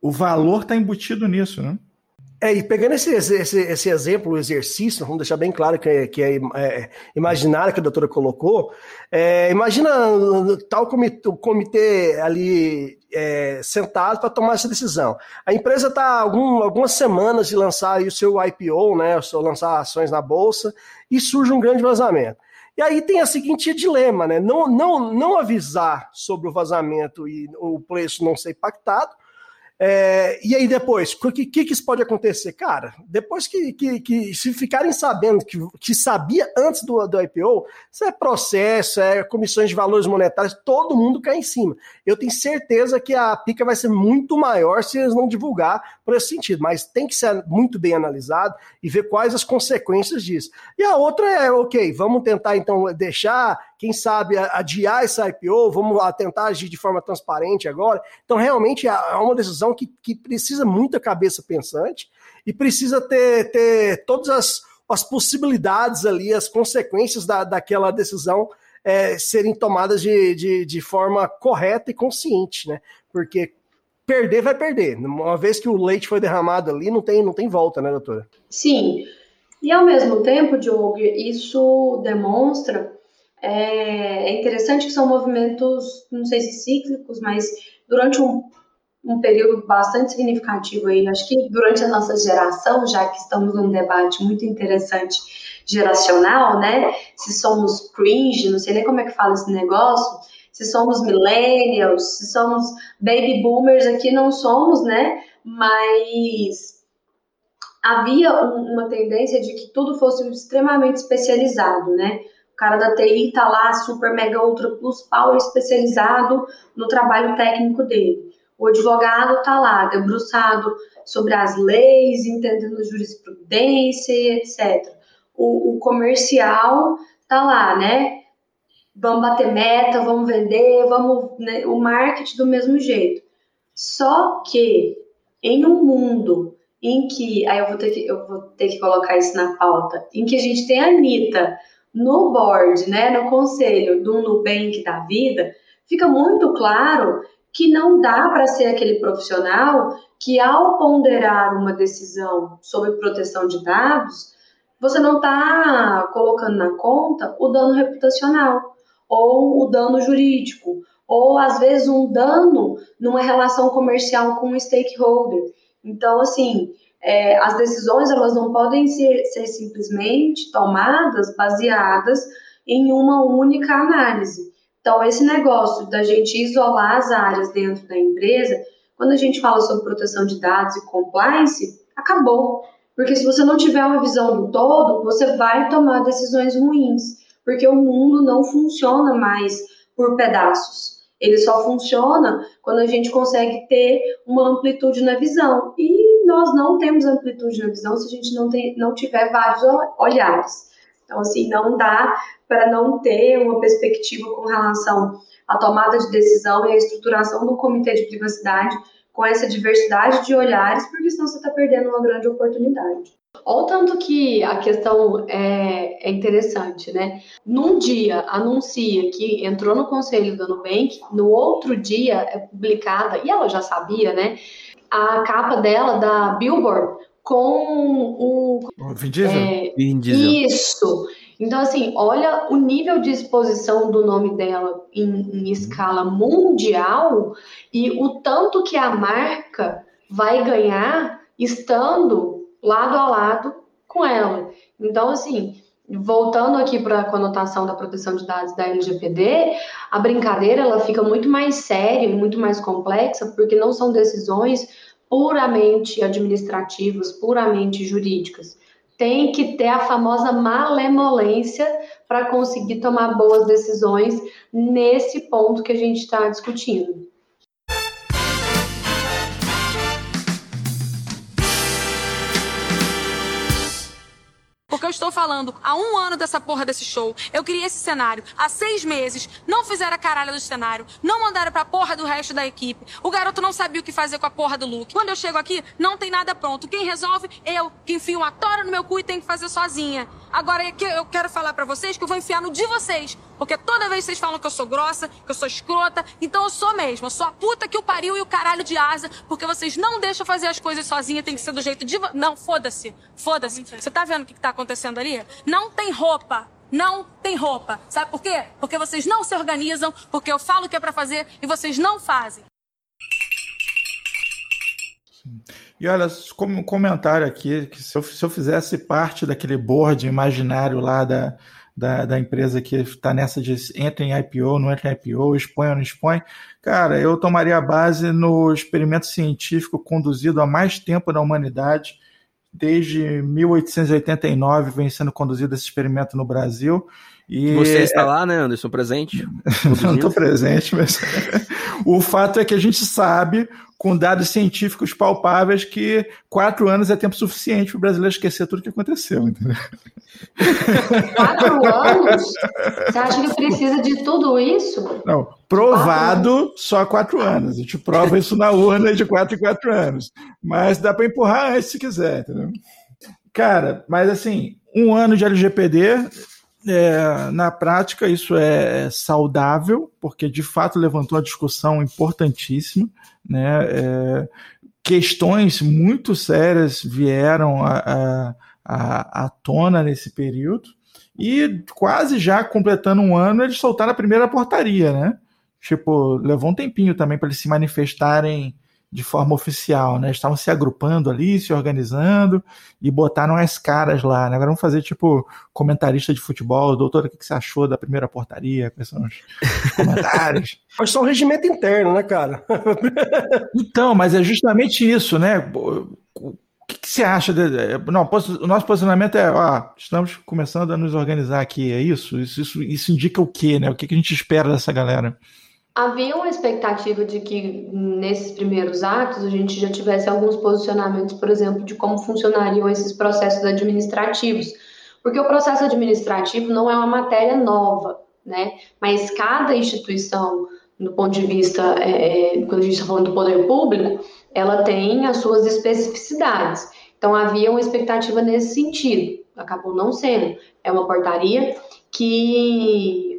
o valor está embutido nisso, né? É, e pegando esse, esse, esse exemplo, o exercício, vamos deixar bem claro que é, que é, é imaginário que a doutora colocou, é, imagina tal comitê, o comitê ali é, sentados para tomar essa decisão. A empresa está algum, algumas semanas de lançar o seu IPO, né, o seu lançar ações na bolsa, e surge um grande vazamento. E aí tem a seguinte dilema, né? Não, não, não avisar sobre o vazamento e o preço não ser impactado, é, e aí depois, o que, que, que, isso pode acontecer? Cara, depois que, que, que se ficarem sabendo que, que sabia antes do, do IPO, isso é processo, é comissões de valores monetários, todo mundo cai em cima. Eu tenho certeza que a pica vai ser muito maior se eles não divulgar por esse sentido, mas tem que ser muito bem analisado e ver quais as consequências disso. E a outra é, ok, vamos tentar então deixar quem sabe adiar essa IPO, vamos tentar agir de forma transparente agora. Então, realmente é, é uma decisão que, que precisa muita cabeça pensante e precisa ter, ter todas as, as possibilidades ali, as consequências da, daquela decisão é, serem tomadas de, de, de forma correta e consciente, né? Porque perder vai perder. Uma vez que o leite foi derramado ali, não tem, não tem volta, né, doutora? Sim. E ao mesmo tempo, Diogo, isso demonstra é, é interessante que são movimentos, não sei se cíclicos, mas durante um, um período bastante significativo aí, acho que durante a nossa geração, já que estamos num debate muito interessante geracional, né? Se somos cringe, não sei nem como é que fala esse negócio, se somos millennials, se somos baby boomers, aqui não somos, né? Mas havia um, uma tendência de que tudo fosse extremamente especializado, né? Cara da TI tá lá, super mega ultra plus power especializado no trabalho técnico dele. O advogado tá lá, debruçado sobre as leis, entendendo jurisprudência e etc. O, o comercial tá lá, né? Vamos bater meta, vamos vender, vamos. Né? O marketing do mesmo jeito. Só que em um mundo em que. Aí eu vou ter que, eu vou ter que colocar isso na pauta, em que a gente tem a Anitta no board, né, no conselho do Nubank da vida, fica muito claro que não dá para ser aquele profissional que, ao ponderar uma decisão sobre proteção de dados, você não está colocando na conta o dano reputacional ou o dano jurídico, ou às vezes um dano numa relação comercial com um stakeholder. Então, assim, é, as decisões elas não podem ser, ser simplesmente tomadas baseadas em uma única análise. Então, esse negócio da gente isolar as áreas dentro da empresa, quando a gente fala sobre proteção de dados e compliance, acabou. Porque se você não tiver uma visão do todo, você vai tomar decisões ruins, porque o mundo não funciona mais por pedaços. Ele só funciona quando a gente consegue ter uma amplitude na visão. E nós não temos amplitude na visão se a gente não, tem, não tiver vários olhares. Então, assim, não dá para não ter uma perspectiva com relação à tomada de decisão e à estruturação do comitê de privacidade com essa diversidade de olhares, porque senão você está perdendo uma grande oportunidade. Olha o tanto que a questão é, é, interessante, né? Num dia anuncia que entrou no conselho do Nubank, no outro dia é publicada, e ela já sabia, né? A capa dela da Billboard com o. Vin Diesel? É, Vin Diesel. Isso. Então, assim, olha o nível de exposição do nome dela em, em escala mundial e o tanto que a marca vai ganhar estando lado a lado com ela. Então, assim, voltando aqui para a conotação da proteção de dados da LGPD, a brincadeira ela fica muito mais séria muito mais complexa, porque não são decisões puramente administrativas, puramente jurídicas. Tem que ter a famosa malemolência para conseguir tomar boas decisões nesse ponto que a gente está discutindo. Estou falando há um ano dessa porra desse show. Eu criei esse cenário há seis meses. Não fizeram a caralho do cenário. Não mandaram pra porra do resto da equipe. O garoto não sabia o que fazer com a porra do look. Quando eu chego aqui, não tem nada pronto. Quem resolve? Eu, que enfio uma tora no meu cu e tenho que fazer sozinha. Agora eu quero falar para vocês que eu vou enfiar no de vocês. Porque toda vez vocês falam que eu sou grossa, que eu sou escrota, então eu sou mesmo. Eu sou a puta que o pariu e o caralho de asa, porque vocês não deixam fazer as coisas sozinha, tem que ser do jeito de. Não, foda-se. Foda-se. Você tá vendo o que, que tá acontecendo ali? Não tem roupa. Não tem roupa. Sabe por quê? Porque vocês não se organizam, porque eu falo o que é para fazer e vocês não fazem. E olha, como comentário aqui, que se eu, se eu fizesse parte daquele board imaginário lá da, da, da empresa que está nessa de entra em IPO, não entra em IPO, expõe ou não expõe, cara, eu tomaria base no experimento científico conduzido há mais tempo na humanidade, desde 1889 vem sendo conduzido esse experimento no Brasil. E Você está é... lá, né, Anderson, presente? <laughs> não estou presente, mas <laughs> o fato é que a gente sabe, com dados científicos palpáveis, que quatro anos é tempo suficiente para o brasileiro esquecer tudo que aconteceu. Entendeu? <laughs> Quatro anos? Você acha que precisa de tudo isso? Não, provado quatro só quatro anos. A gente prova isso na urna de quatro em quatro anos. Mas dá para empurrar antes se quiser, entendeu? Cara, mas assim, um ano de LGPD é, na prática, isso é saudável, porque de fato levantou uma discussão importantíssima. Né? É, questões muito sérias vieram à tona nesse período, e quase já completando um ano, eles soltaram a primeira portaria. Né? Tipo, levou um tempinho também para eles se manifestarem de forma oficial, né? Estavam se agrupando ali, se organizando e botaram as caras lá, né? Agora vamos fazer tipo comentarista de futebol, doutor, o que você achou da primeira portaria? Quais são os comentários? <laughs> Foi só um regimento interno, né, cara? <laughs> então, mas é justamente isso, né? O que, que você acha? De... Não, o nosso posicionamento é, ó, estamos começando a nos organizar aqui, é isso? Isso, isso, isso indica o quê, né? O que, que a gente espera dessa galera? Havia uma expectativa de que nesses primeiros atos a gente já tivesse alguns posicionamentos, por exemplo, de como funcionariam esses processos administrativos, porque o processo administrativo não é uma matéria nova, né? Mas cada instituição, do ponto de vista, é, é quando a gente está falando do poder público, ela tem as suas especificidades. Então havia uma expectativa nesse sentido, acabou não sendo. É uma portaria que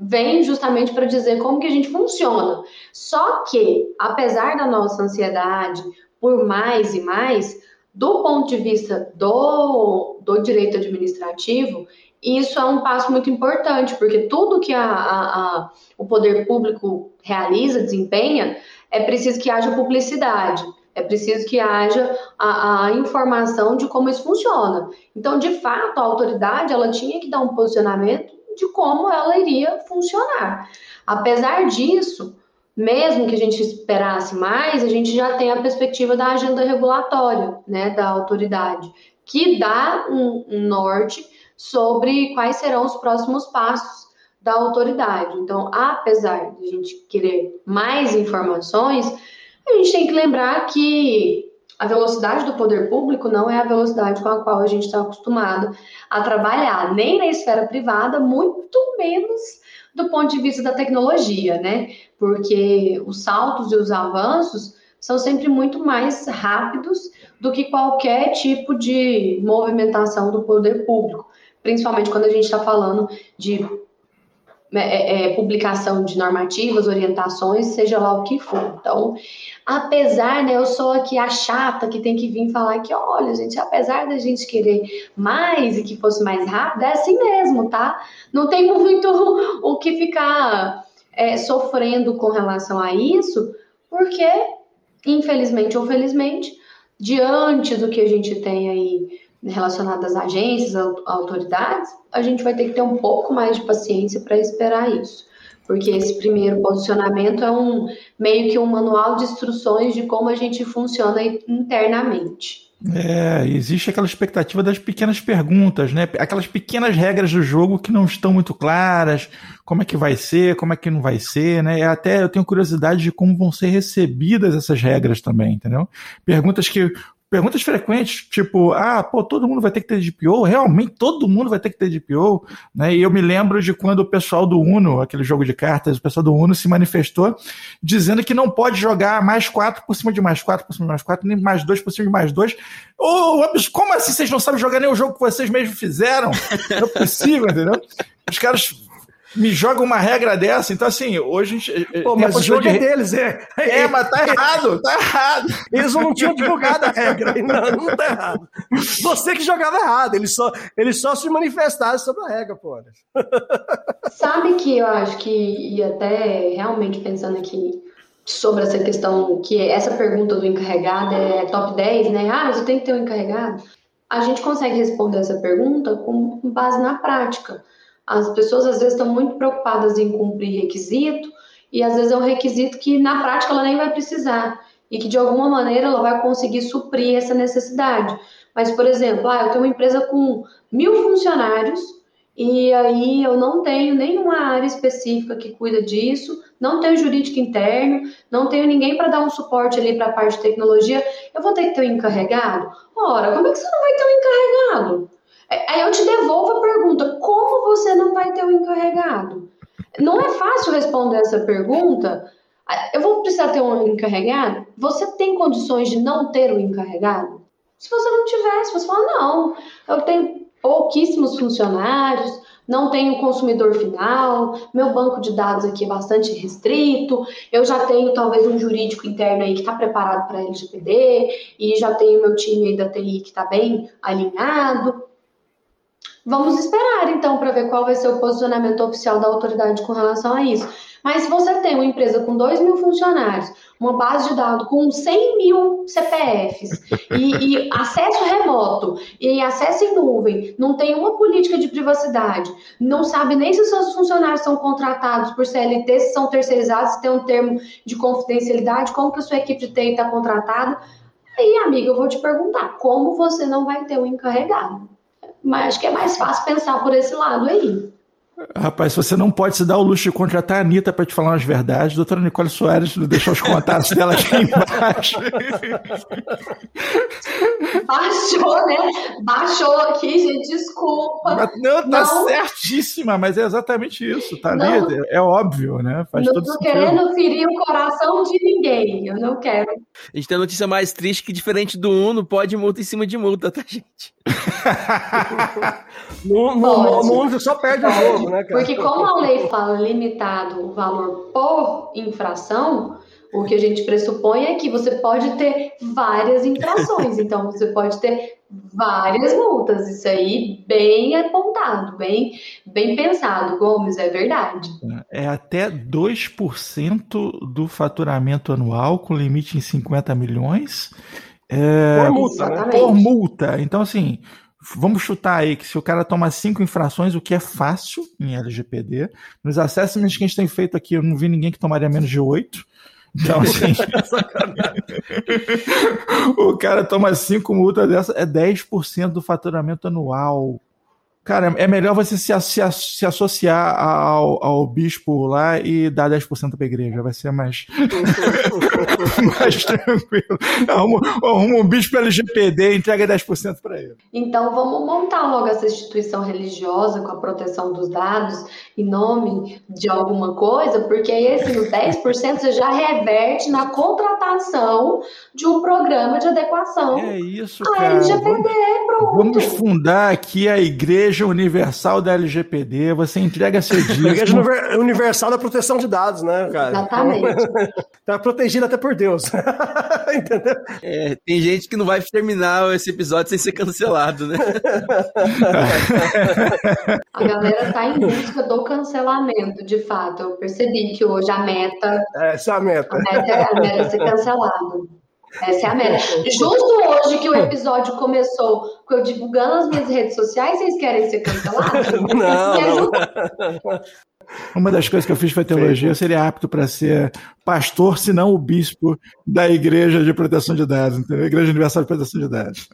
vem justamente para dizer como que a gente funciona. Só que, apesar da nossa ansiedade por mais e mais, do ponto de vista do, do direito administrativo, isso é um passo muito importante, porque tudo que a, a, a, o poder público realiza, desempenha, é preciso que haja publicidade. É preciso que haja a, a, informação de como isso funciona. Então, de fato, a autoridade ela tinha que dar um posicionamento de como ela iria funcionar. Apesar disso, mesmo que a gente esperasse mais, a gente já tem a perspectiva da agenda regulatória, né, da autoridade, que dá um, um norte sobre quais serão os próximos passos da autoridade. Então, apesar de a gente querer mais informações, a gente tem que lembrar que a velocidade do poder público não é a velocidade com a qual a gente está acostumado a trabalhar, nem na esfera privada, muito menos do ponto de vista da tecnologia, né? Porque os saltos e os avanços são sempre muito mais rápidos do que qualquer tipo de movimentação do poder público, principalmente quando a gente está falando de é, é, publicação de normativas, orientações, seja lá o que for. Então, apesar, né, eu sou aqui a chata que tem que vir falar que, olha, gente, apesar da gente querer mais e que fosse mais rápido, é assim mesmo, tá? Não tem <laughs> muito o que ficar é, sofrendo com relação a isso, porque, infelizmente ou felizmente, diante do que a gente tem aí relacionado às agências, autoridades, a gente vai ter que ter um pouco mais de paciência para esperar isso. Porque esse primeiro posicionamento é um meio que um manual de instruções de como a gente funciona internamente. É, existe aquela expectativa das pequenas perguntas, né? Aquelas pequenas regras do jogo que não estão muito claras, como é que vai ser, como é que não vai ser, né? Até eu tenho curiosidade de como vão ser recebidas essas regras também, entendeu? Perguntas que perguntas frequentes, tipo, ah, pô, todo mundo vai ter que ter DPO? Realmente todo mundo vai ter que ter DPO? Né? E eu me lembro de quando o pessoal do Uno, aquele jogo de cartas, o pessoal do Uno se manifestou dizendo que não pode jogar mais quatro por cima de mais quatro por cima de mais quatro, nem mais dois por cima de mais dois. Ô, oh, como assim vocês não sabem jogar nem o jogo que vocês mesmos fizeram? Não é possível, entendeu? Os caras me joga uma regra dessa. Então, assim, hoje a gente. Eh, Pô, mas o jogo de... é deles, é. É, mas tá errado, tá errado. Eles não tinham divulgado a regra. Não, não tá errado. Você que jogava errado, eles só, eles só se manifestaram sobre a regra, pô. Sabe que eu acho que, e até realmente pensando aqui, sobre essa questão, que essa pergunta do encarregado é top 10, né? Ah, mas eu tenho que ter um encarregado. A gente consegue responder essa pergunta com base na prática. As pessoas às vezes estão muito preocupadas em cumprir requisito e às vezes é um requisito que na prática ela nem vai precisar e que de alguma maneira ela vai conseguir suprir essa necessidade. Mas, por exemplo, ah, eu tenho uma empresa com mil funcionários e aí eu não tenho nenhuma área específica que cuida disso, não tenho jurídico interno, não tenho ninguém para dar um suporte ali para a parte de tecnologia, eu vou ter que ter um encarregado? Ora, como é que você não vai ter um encarregado? É, aí eu te devolvo a pergunta: como você não vai ter um encarregado? Não é fácil responder essa pergunta. Ah, eu vou precisar ter um encarregado? Você tem condições de não ter um encarregado? Se você não tivesse, você fala: não, eu tenho pouquíssimos funcionários, não tenho consumidor final, meu banco de dados aqui é bastante restrito, eu já tenho talvez um jurídico interno aí que está preparado para LGPD e já tenho meu time aí da TI que está bem alinhado. Vamos esperar então para ver qual vai ser o posicionamento oficial da autoridade com relação a isso. Mas se você tem uma empresa com 2 mil funcionários, uma base de dados com 100 mil CPFs e, e, acesso remoto e acesso em nuvem, não tem uma política de privacidade, não sabe nem se seus funcionários são contratados por CLT, se são terceirizados, se tem um termo de confidencialidade, como que a sua equipe de TI está contratada. Aí, amiga, eu vou te perguntar, como você não vai ter um encarregado? Mas acho que é mais fácil pensar por esse lado aí. Rapaz, você não pode se dar o luxo de contratar a Anitta para te falar umas verdades. Doutora Nicole Soares deixou os contatos dela aqui <laughs> embaixo. Baixou, né? Baixou aqui, gente, desculpa. Mas, não, tá não, certíssima, mas é exatamente isso, tá não, ali, é, é, óbvio, né? Faz não tô querendo ferir o coração de ninguém, eu não quero. A gente tem a notícia mais triste que, diferente do Uno, pode multa em cima de multa, tá, gente? <laughs> no, no, no Uno só perde o jogo né, cara? Porque como a lei fala limitado o valor por infração, o que a gente pressupõe é que você pode ter várias infrações, <laughs> então você pode ter várias multas. Isso aí bem apontado, bem, bem pensado, Gomes, é verdade. É até 2% do faturamento anual, com limite em 50 milhões. É, por multa, né? Por multa. Então, assim, Vamos chutar aí que se o cara toma cinco infrações, o que é fácil em LGPD, nos assessments que a gente tem feito aqui, eu não vi ninguém que tomaria menos de oito. Então, assim. <laughs> <laughs> o cara toma cinco multas dessa, é 10% do faturamento anual. Cara, é melhor você se, se, se associar ao, ao bispo lá e dar 10% pra igreja. Vai ser mais, <laughs> mais tranquilo. Arruma, arruma um bispo LGPD e entrega 10% para ele. Então vamos montar logo essa instituição religiosa com a proteção dos dados em nome de alguma coisa, porque aí esses 10% você já reverte na contratação de um programa de adequação. É isso, cara. A LGPD, pronto. Vamos fundar aqui a igreja Igreja Universal da LGPD, você entrega seu <laughs> dízimo. Igreja Universal da Proteção de Dados, né, cara? Exatamente. <laughs> tá protegida até por Deus. <laughs> Entendeu? É, tem gente que não vai terminar esse episódio sem ser cancelado, né? a galera tá em busca do cancelamento, de fato. Eu percebi que hoje a meta. Essa é a meta. A meta, é, a meta é ser cancelado. Essa é a meta. <laughs> Justo hoje que o episódio começou com eu divulgando as minhas redes sociais, vocês querem ser cancelados? <laughs> Não, não. Uma das coisas que eu fiz foi teologia, eu seria apto para ser pastor, se não o bispo da Igreja de Proteção de Dados, entendeu? Igreja Universal de Proteção de Dados.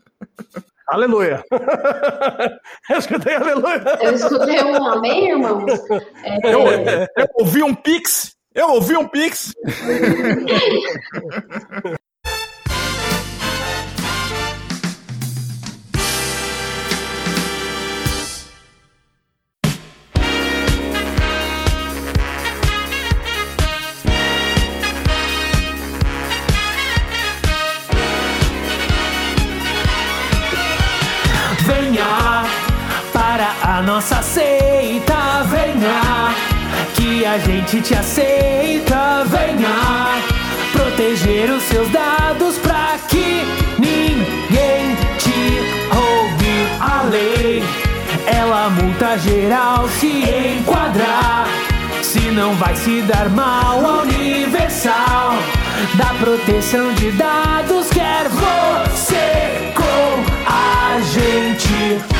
Aleluia! <laughs> Eu escutei aleluia! Eu escutei um amém, irmãos? É... Eu, eu ouvi um pix! Eu ouvi um pix! Nossa seita, venha, que a gente te aceita, venha, proteger os seus dados pra que ninguém te roube a lei. Ela multa geral se enquadrar. Se não vai se dar mal. Universal da proteção de dados quer você com a gente.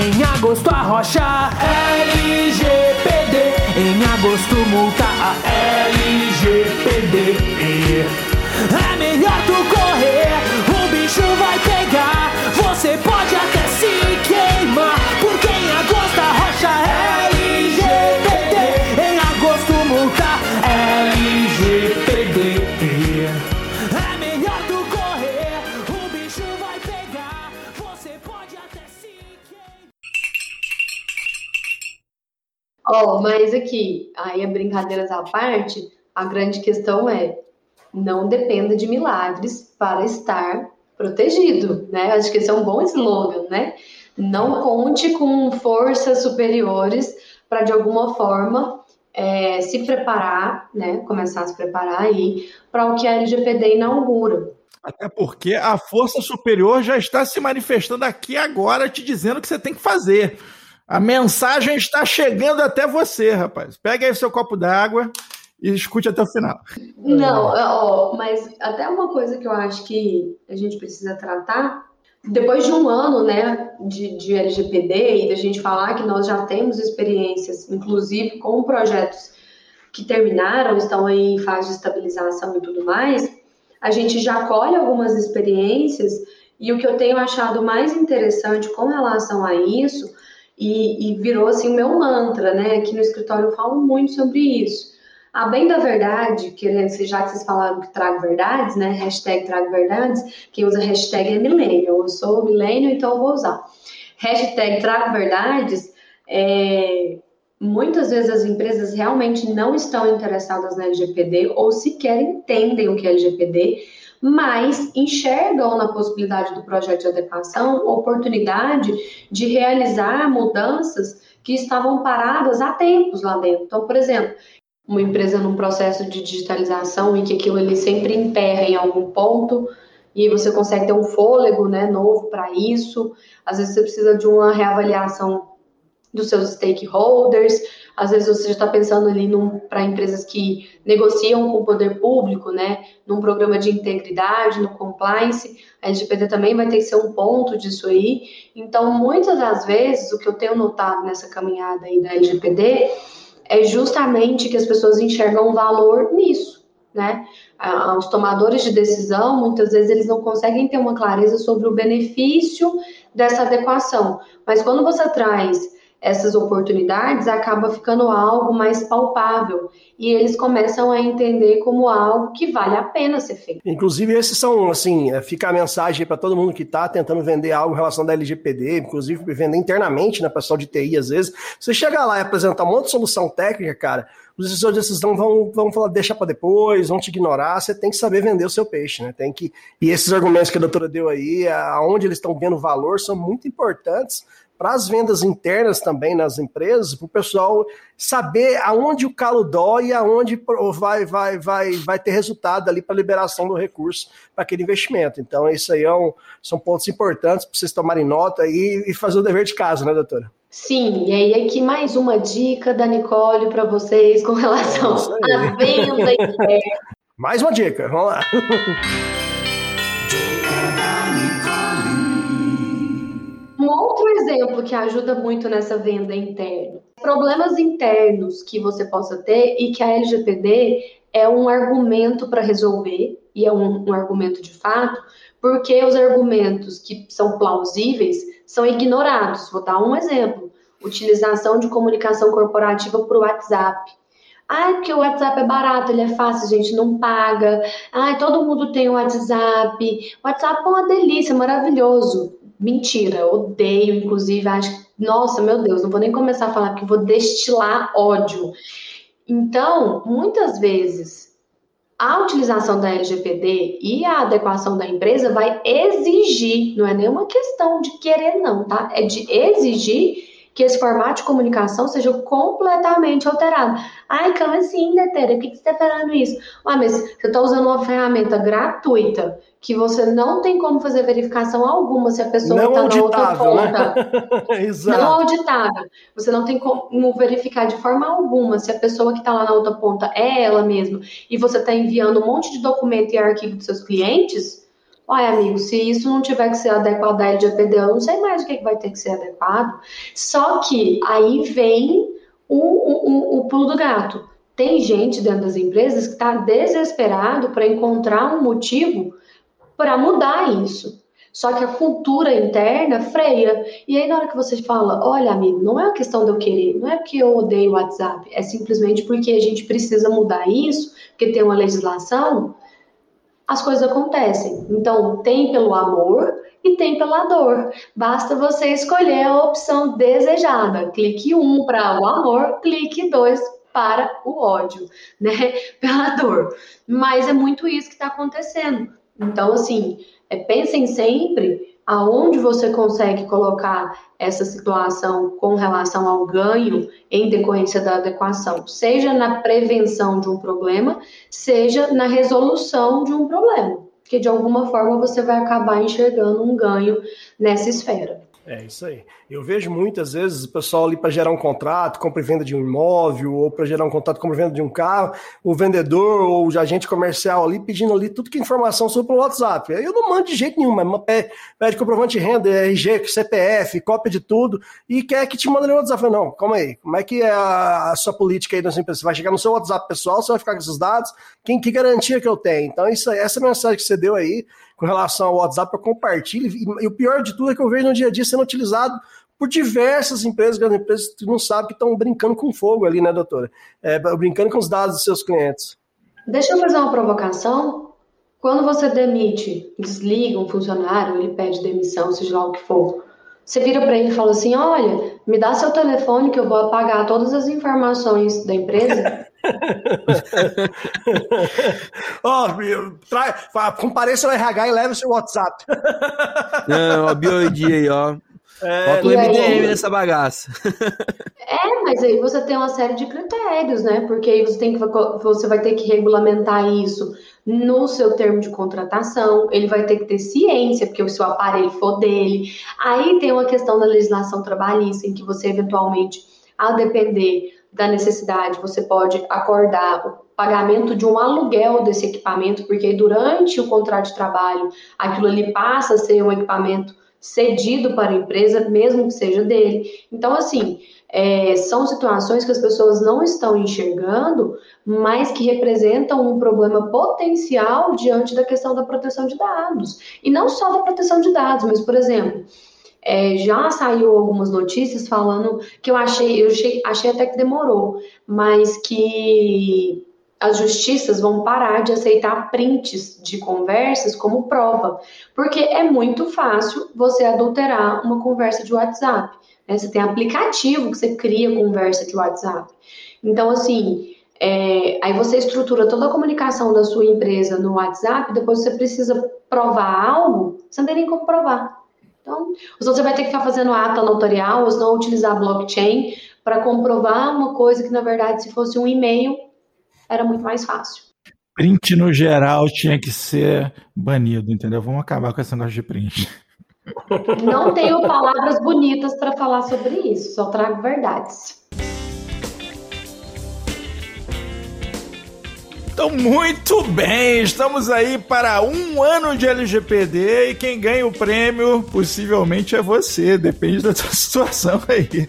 Em agosto a rocha LGPD. Em agosto multa a LGPD. É melhor tu correr, o bicho vai pegar. Você pode Ó, mas aqui, aí é brincadeiras à parte, a grande questão é não dependa de milagres para estar protegido, né? Acho que esse é um bom slogan, né? Não conte com forças superiores para de alguma forma é, se preparar, né? Começar a se preparar aí para o que a LGPD inaugura. Até porque a força superior já está se manifestando aqui agora, te dizendo o que você tem que fazer. A mensagem está chegando até você, rapaz. Pega aí seu copo d'água e escute até o final. Não, ó, mas até uma coisa que eu acho que a gente precisa tratar, depois de um ano, né, de, de LGPD e da gente falar que nós já temos experiências, inclusive com projetos que terminaram, estão aí em fase de estabilização e tudo mais, a gente já colhe algumas experiências e o que eu tenho achado mais interessante com relação a isso, e, e virou assim o meu mantra, né, aqui no escritório eu falo muito sobre isso, a bem da verdade, que já que vocês falaram que trago verdades, né? Hashtag trago verdades, quem usa hashtag é millennial. Eu sou millennial, então eu vou usar. Hashtag trago verdades, é, muitas vezes as empresas realmente não estão interessadas na LGPD ou sequer entendem o que é LGPD, mas enxergam na possibilidade do projeto de adequação oportunidade de realizar mudanças que estavam paradas há tempos lá dentro. Então, por exemplo, uma empresa num processo de digitalização e que aquilo ali sempre emperra em algum ponto e você consegue ter um fôlego né, novo para isso. Às vezes você precisa de uma reavaliação dos seus stakeholders, às vezes você está pensando ali para empresas que negociam com o poder público, né, num programa de integridade, no compliance, a LGPD também vai ter que ser um ponto disso aí. Então, muitas das vezes, o que eu tenho notado nessa caminhada aí da LGPD é justamente que as pessoas enxergam valor nisso, né? Os tomadores de decisão, muitas vezes, eles não conseguem ter uma clareza sobre o benefício dessa adequação. Mas quando você traz essas oportunidades, acaba ficando algo mais palpável e eles começam a entender como algo que vale a pena ser feito. Inclusive, esses são, assim, é, fica a mensagem para todo mundo que está tentando vender algo em relação da LGPD, inclusive vender internamente, né, pessoal de TI, às vezes. Você chega lá e apresentar um monte de solução técnica, cara, os decisores de decisão vão, vão falar, deixa para depois, vão te ignorar, você tem que saber vender o seu peixe, né? Tem que, e esses argumentos que a doutora deu aí, aonde eles estão vendo valor, são muito importantes para as vendas internas também nas empresas, para o pessoal saber aonde o calo dói e aonde vai, vai, vai, vai ter resultado ali para a liberação do recurso para aquele investimento. Então, isso aí é um, são pontos importantes para vocês tomarem nota e, e fazer o dever de casa, né, doutora? Sim, e aí aqui mais uma dica da Nicole para vocês com relação à venda interna. <laughs> Mais uma dica, vamos lá. <laughs> Um outro exemplo que ajuda muito nessa venda interna, problemas internos que você possa ter e que a LGPD é um argumento para resolver, e é um, um argumento de fato, porque os argumentos que são plausíveis são ignorados. Vou dar um exemplo: utilização de comunicação corporativa por WhatsApp. Ah, porque o WhatsApp é barato, ele é fácil, gente não paga. Ah, todo mundo tem o WhatsApp. O WhatsApp é uma delícia, maravilhoso. Mentira, odeio, inclusive, acho nossa, meu Deus, não vou nem começar a falar porque vou destilar ódio. Então, muitas vezes, a utilização da LGPD e a adequação da empresa vai exigir, não é nenhuma questão de querer, não, tá? É de exigir que esse formato de comunicação seja completamente alterado. Ai, como assim, Detera? Por que, que você está falando isso? Ah, mas você está usando uma ferramenta gratuita que você não tem como fazer verificação alguma se a pessoa está na outra ponta. Né? <laughs> Exato. Não auditável. Você não tem como verificar de forma alguma se a pessoa que está lá na outra ponta é ela mesma e você está enviando um monte de documento e arquivo dos seus clientes. Olha, amigo, se isso não tiver que ser adequado à LGPD, eu não sei mais o que, que vai ter que ser adequado. Só que aí vem o, o, o, o pulo do gato. Tem gente dentro das empresas que está desesperado para encontrar um motivo para mudar isso. Só que a cultura interna freia. E aí, na hora que você fala, olha, amigo, não é uma questão de eu querer, não é porque eu odeio o WhatsApp, é simplesmente porque a gente precisa mudar isso, porque tem uma legislação, as coisas acontecem. Então, tem pelo amor e tem pela dor. Basta você escolher a opção desejada. Clique um para o amor, clique dois para o ódio, <laughs> né? Pela dor. Mas é muito isso que está acontecendo. Então, assim, é, pensem sempre aonde você consegue colocar essa situação com relação ao ganho em decorrência da adequação, seja na prevenção de um problema, seja na resolução de um problema, que de alguma forma você vai acabar enxergando um ganho nessa esfera. É isso aí. Eu vejo muitas vezes o pessoal ali para gerar um contrato, compra e venda de um imóvel, ou para gerar um contrato, compra e venda de um carro, o vendedor ou o agente comercial ali pedindo ali tudo que é informação sobre o WhatsApp. Eu não mando de jeito nenhum, mas pede comprovante de renda, RG, CPF, cópia de tudo, e quer que te mande no WhatsApp. Não, calma aí, como é que é a, sua política aí das empresas? Você vai chegar no seu WhatsApp pessoal, você vai ficar com esses dados? Quem, que garantia que eu tenho? Então, isso, essa mensagem que você deu aí, com relação ao WhatsApp, eu compartilho, e, e o pior de tudo é que eu vejo no dia a dia sendo utilizado por diversas empresas, grandes empresas, que não sabe que estão brincando com fogo ali, né, doutora? É, brincando com os dados dos seus clientes. Deixa eu fazer uma provocação. Quando você demite, desliga um funcionário, ele pede demissão, seja lá o que for, você vira para ele e fala assim: olha, me dá seu telefone que eu vou apagar todas as informações da empresa. <laughs> Ó, oh, compareça ao RH e leve o seu WhatsApp. <laughs> Não, ó, bioide aí, ó. É, Falta o MDM nessa bagaça. É, mas aí você tem uma série de critérios, né? Porque aí você, tem que, você vai ter que regulamentar isso no seu termo de contratação, ele vai ter que ter ciência, porque o seu aparelho for dele. Aí tem uma questão da legislação trabalhista, em que você eventualmente, ao depender da necessidade, você pode acordar o pagamento de um aluguel desse equipamento, porque durante o contrato de trabalho, aquilo ali passa a ser um equipamento cedido para a empresa, mesmo que seja dele. Então, assim, é, são situações que as pessoas não estão enxergando, mas que representam um problema potencial diante da questão da proteção de dados. E não só da proteção de dados, mas, por exemplo, é, já saiu algumas notícias falando que eu achei, eu achei, achei até que demorou, mas que as justiças vão parar de aceitar prints de conversas como prova, porque é muito fácil você adulterar uma conversa de WhatsApp. Né? Você tem aplicativo que você cria conversa de WhatsApp. Então, assim, é, aí você estrutura toda a comunicação da sua empresa no WhatsApp, depois você precisa provar algo, você não tem nem como provar. Então, ou você vai ter que ficar fazendo ata notarial, ou não utilizar blockchain para comprovar uma coisa que, na verdade, se fosse um e-mail, era muito mais fácil. Print no geral tinha que ser banido, entendeu? Vamos acabar com esse negócio de print. Não tenho palavras bonitas para falar sobre isso, só trago verdades. Então, muito bem, estamos aí para um ano de LGPD e quem ganha o prêmio possivelmente é você, depende da sua <laughs> situação aí.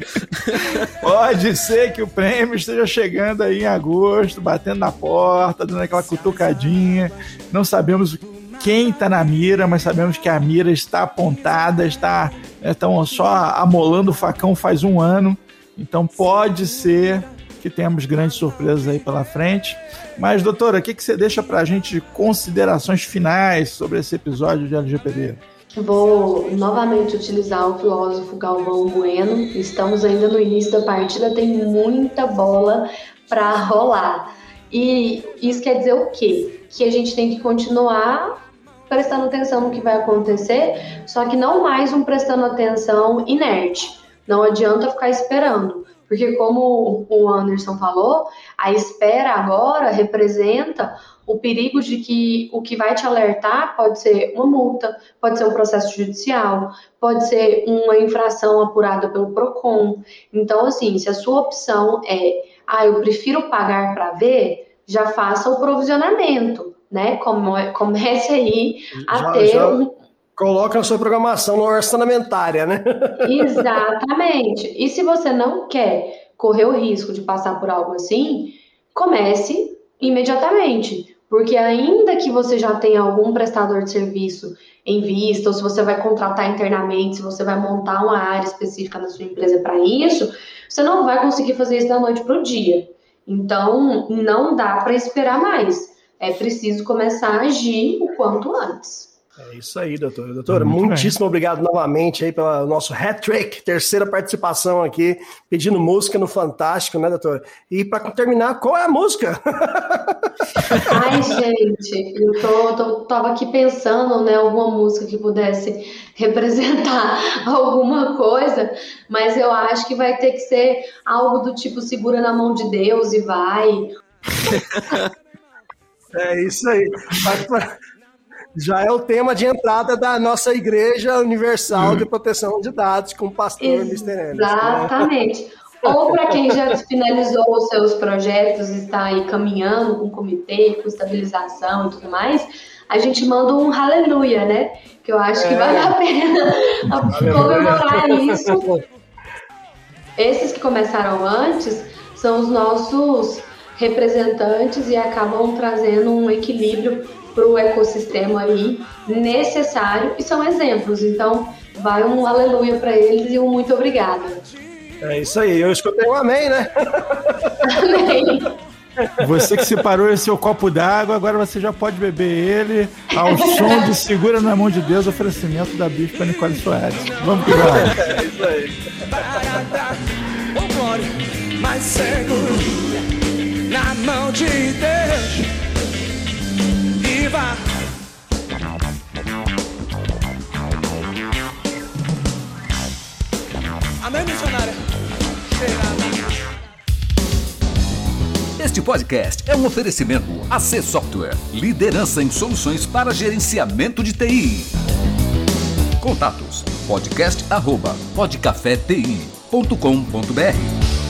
Pode ser que o prêmio esteja chegando aí em agosto, batendo na porta, dando aquela cutucadinha. Não sabemos quem está na mira, mas sabemos que a mira está apontada, está estão só amolando o facão faz um ano. Então pode ser que temos grandes surpresas aí pela frente. Mas, doutora, o que, que você deixa para a gente de considerações finais sobre esse episódio de LGPD? Vou novamente utilizar o filósofo Galvão Bueno. Estamos ainda no início da partida, tem muita bola para rolar. E isso quer dizer o quê? Que a gente tem que continuar prestando atenção no que vai acontecer, só que não mais um prestando atenção inerte Não adianta ficar esperando, porque como o Anderson falou, a espera agora representa o perigo de que o que vai te alertar pode ser uma multa, pode ser um processo judicial, pode ser uma infração apurada pelo PROCON. Então, assim, se a sua opção é, ah, eu prefiro pagar para ver, já faça o provisionamento, né? Comece aí a já, ter já... um, Coloca a sua programação na orçamentária, né? <laughs> Exatamente. E se você não quer correr o risco de passar por algo assim, comece imediatamente. Porque ainda que você já tenha algum prestador de serviço em vista, ou se você vai contratar internamente, se você vai montar uma área específica na sua empresa para isso, você não vai conseguir fazer isso da noite para o dia. Então, não dá para esperar mais. É preciso começar a agir o quanto antes. É isso aí, doutora. Doutora, Muito muitíssimo bem. obrigado novamente aí pelo nosso hat-trick, terceira participação aqui, pedindo música no Fantástico, né, doutora? E para terminar, qual é a música? <laughs> Ai, gente, eu tô, tô, tava aqui pensando, né, alguma música que pudesse representar <laughs> alguma coisa, mas eu acho que vai ter que ser algo do tipo segura na mão de Deus e vai. <laughs> É isso aí. Vai, já é o tema de entrada da nossa Igreja Universal de Proteção de Dados com o pastor Mr. Anderson. Né? Exatamente. Né? Ou para quem já finalizou os seus projetos e está aí caminhando com comitê, com estabilização e tudo mais, a gente manda um aleluia, né? Que eu acho que é. vale a pena comemorar isso. Esses que começaram antes são os nossos representantes e acabam trazendo um equilíbrio para o ecossistema aí necessário e são exemplos. Então, vai um aleluia para eles e um muito obrigada. É isso aí, eu escutei um amém, né? Amém. <laughs> Você que separou esse seu copo d'água, agora você já pode beber ele ao som de Segura na Mão de Deus, oferecimento da Bispa Nicole Soares. Vamos pro É isso aí. mais seguro na mão de Deus viva. Amém, missionária? Este podcast é um oferecimento AC Software, liderança em soluções para gerenciamento de TI. Contatos podcast@podcafeti.com.br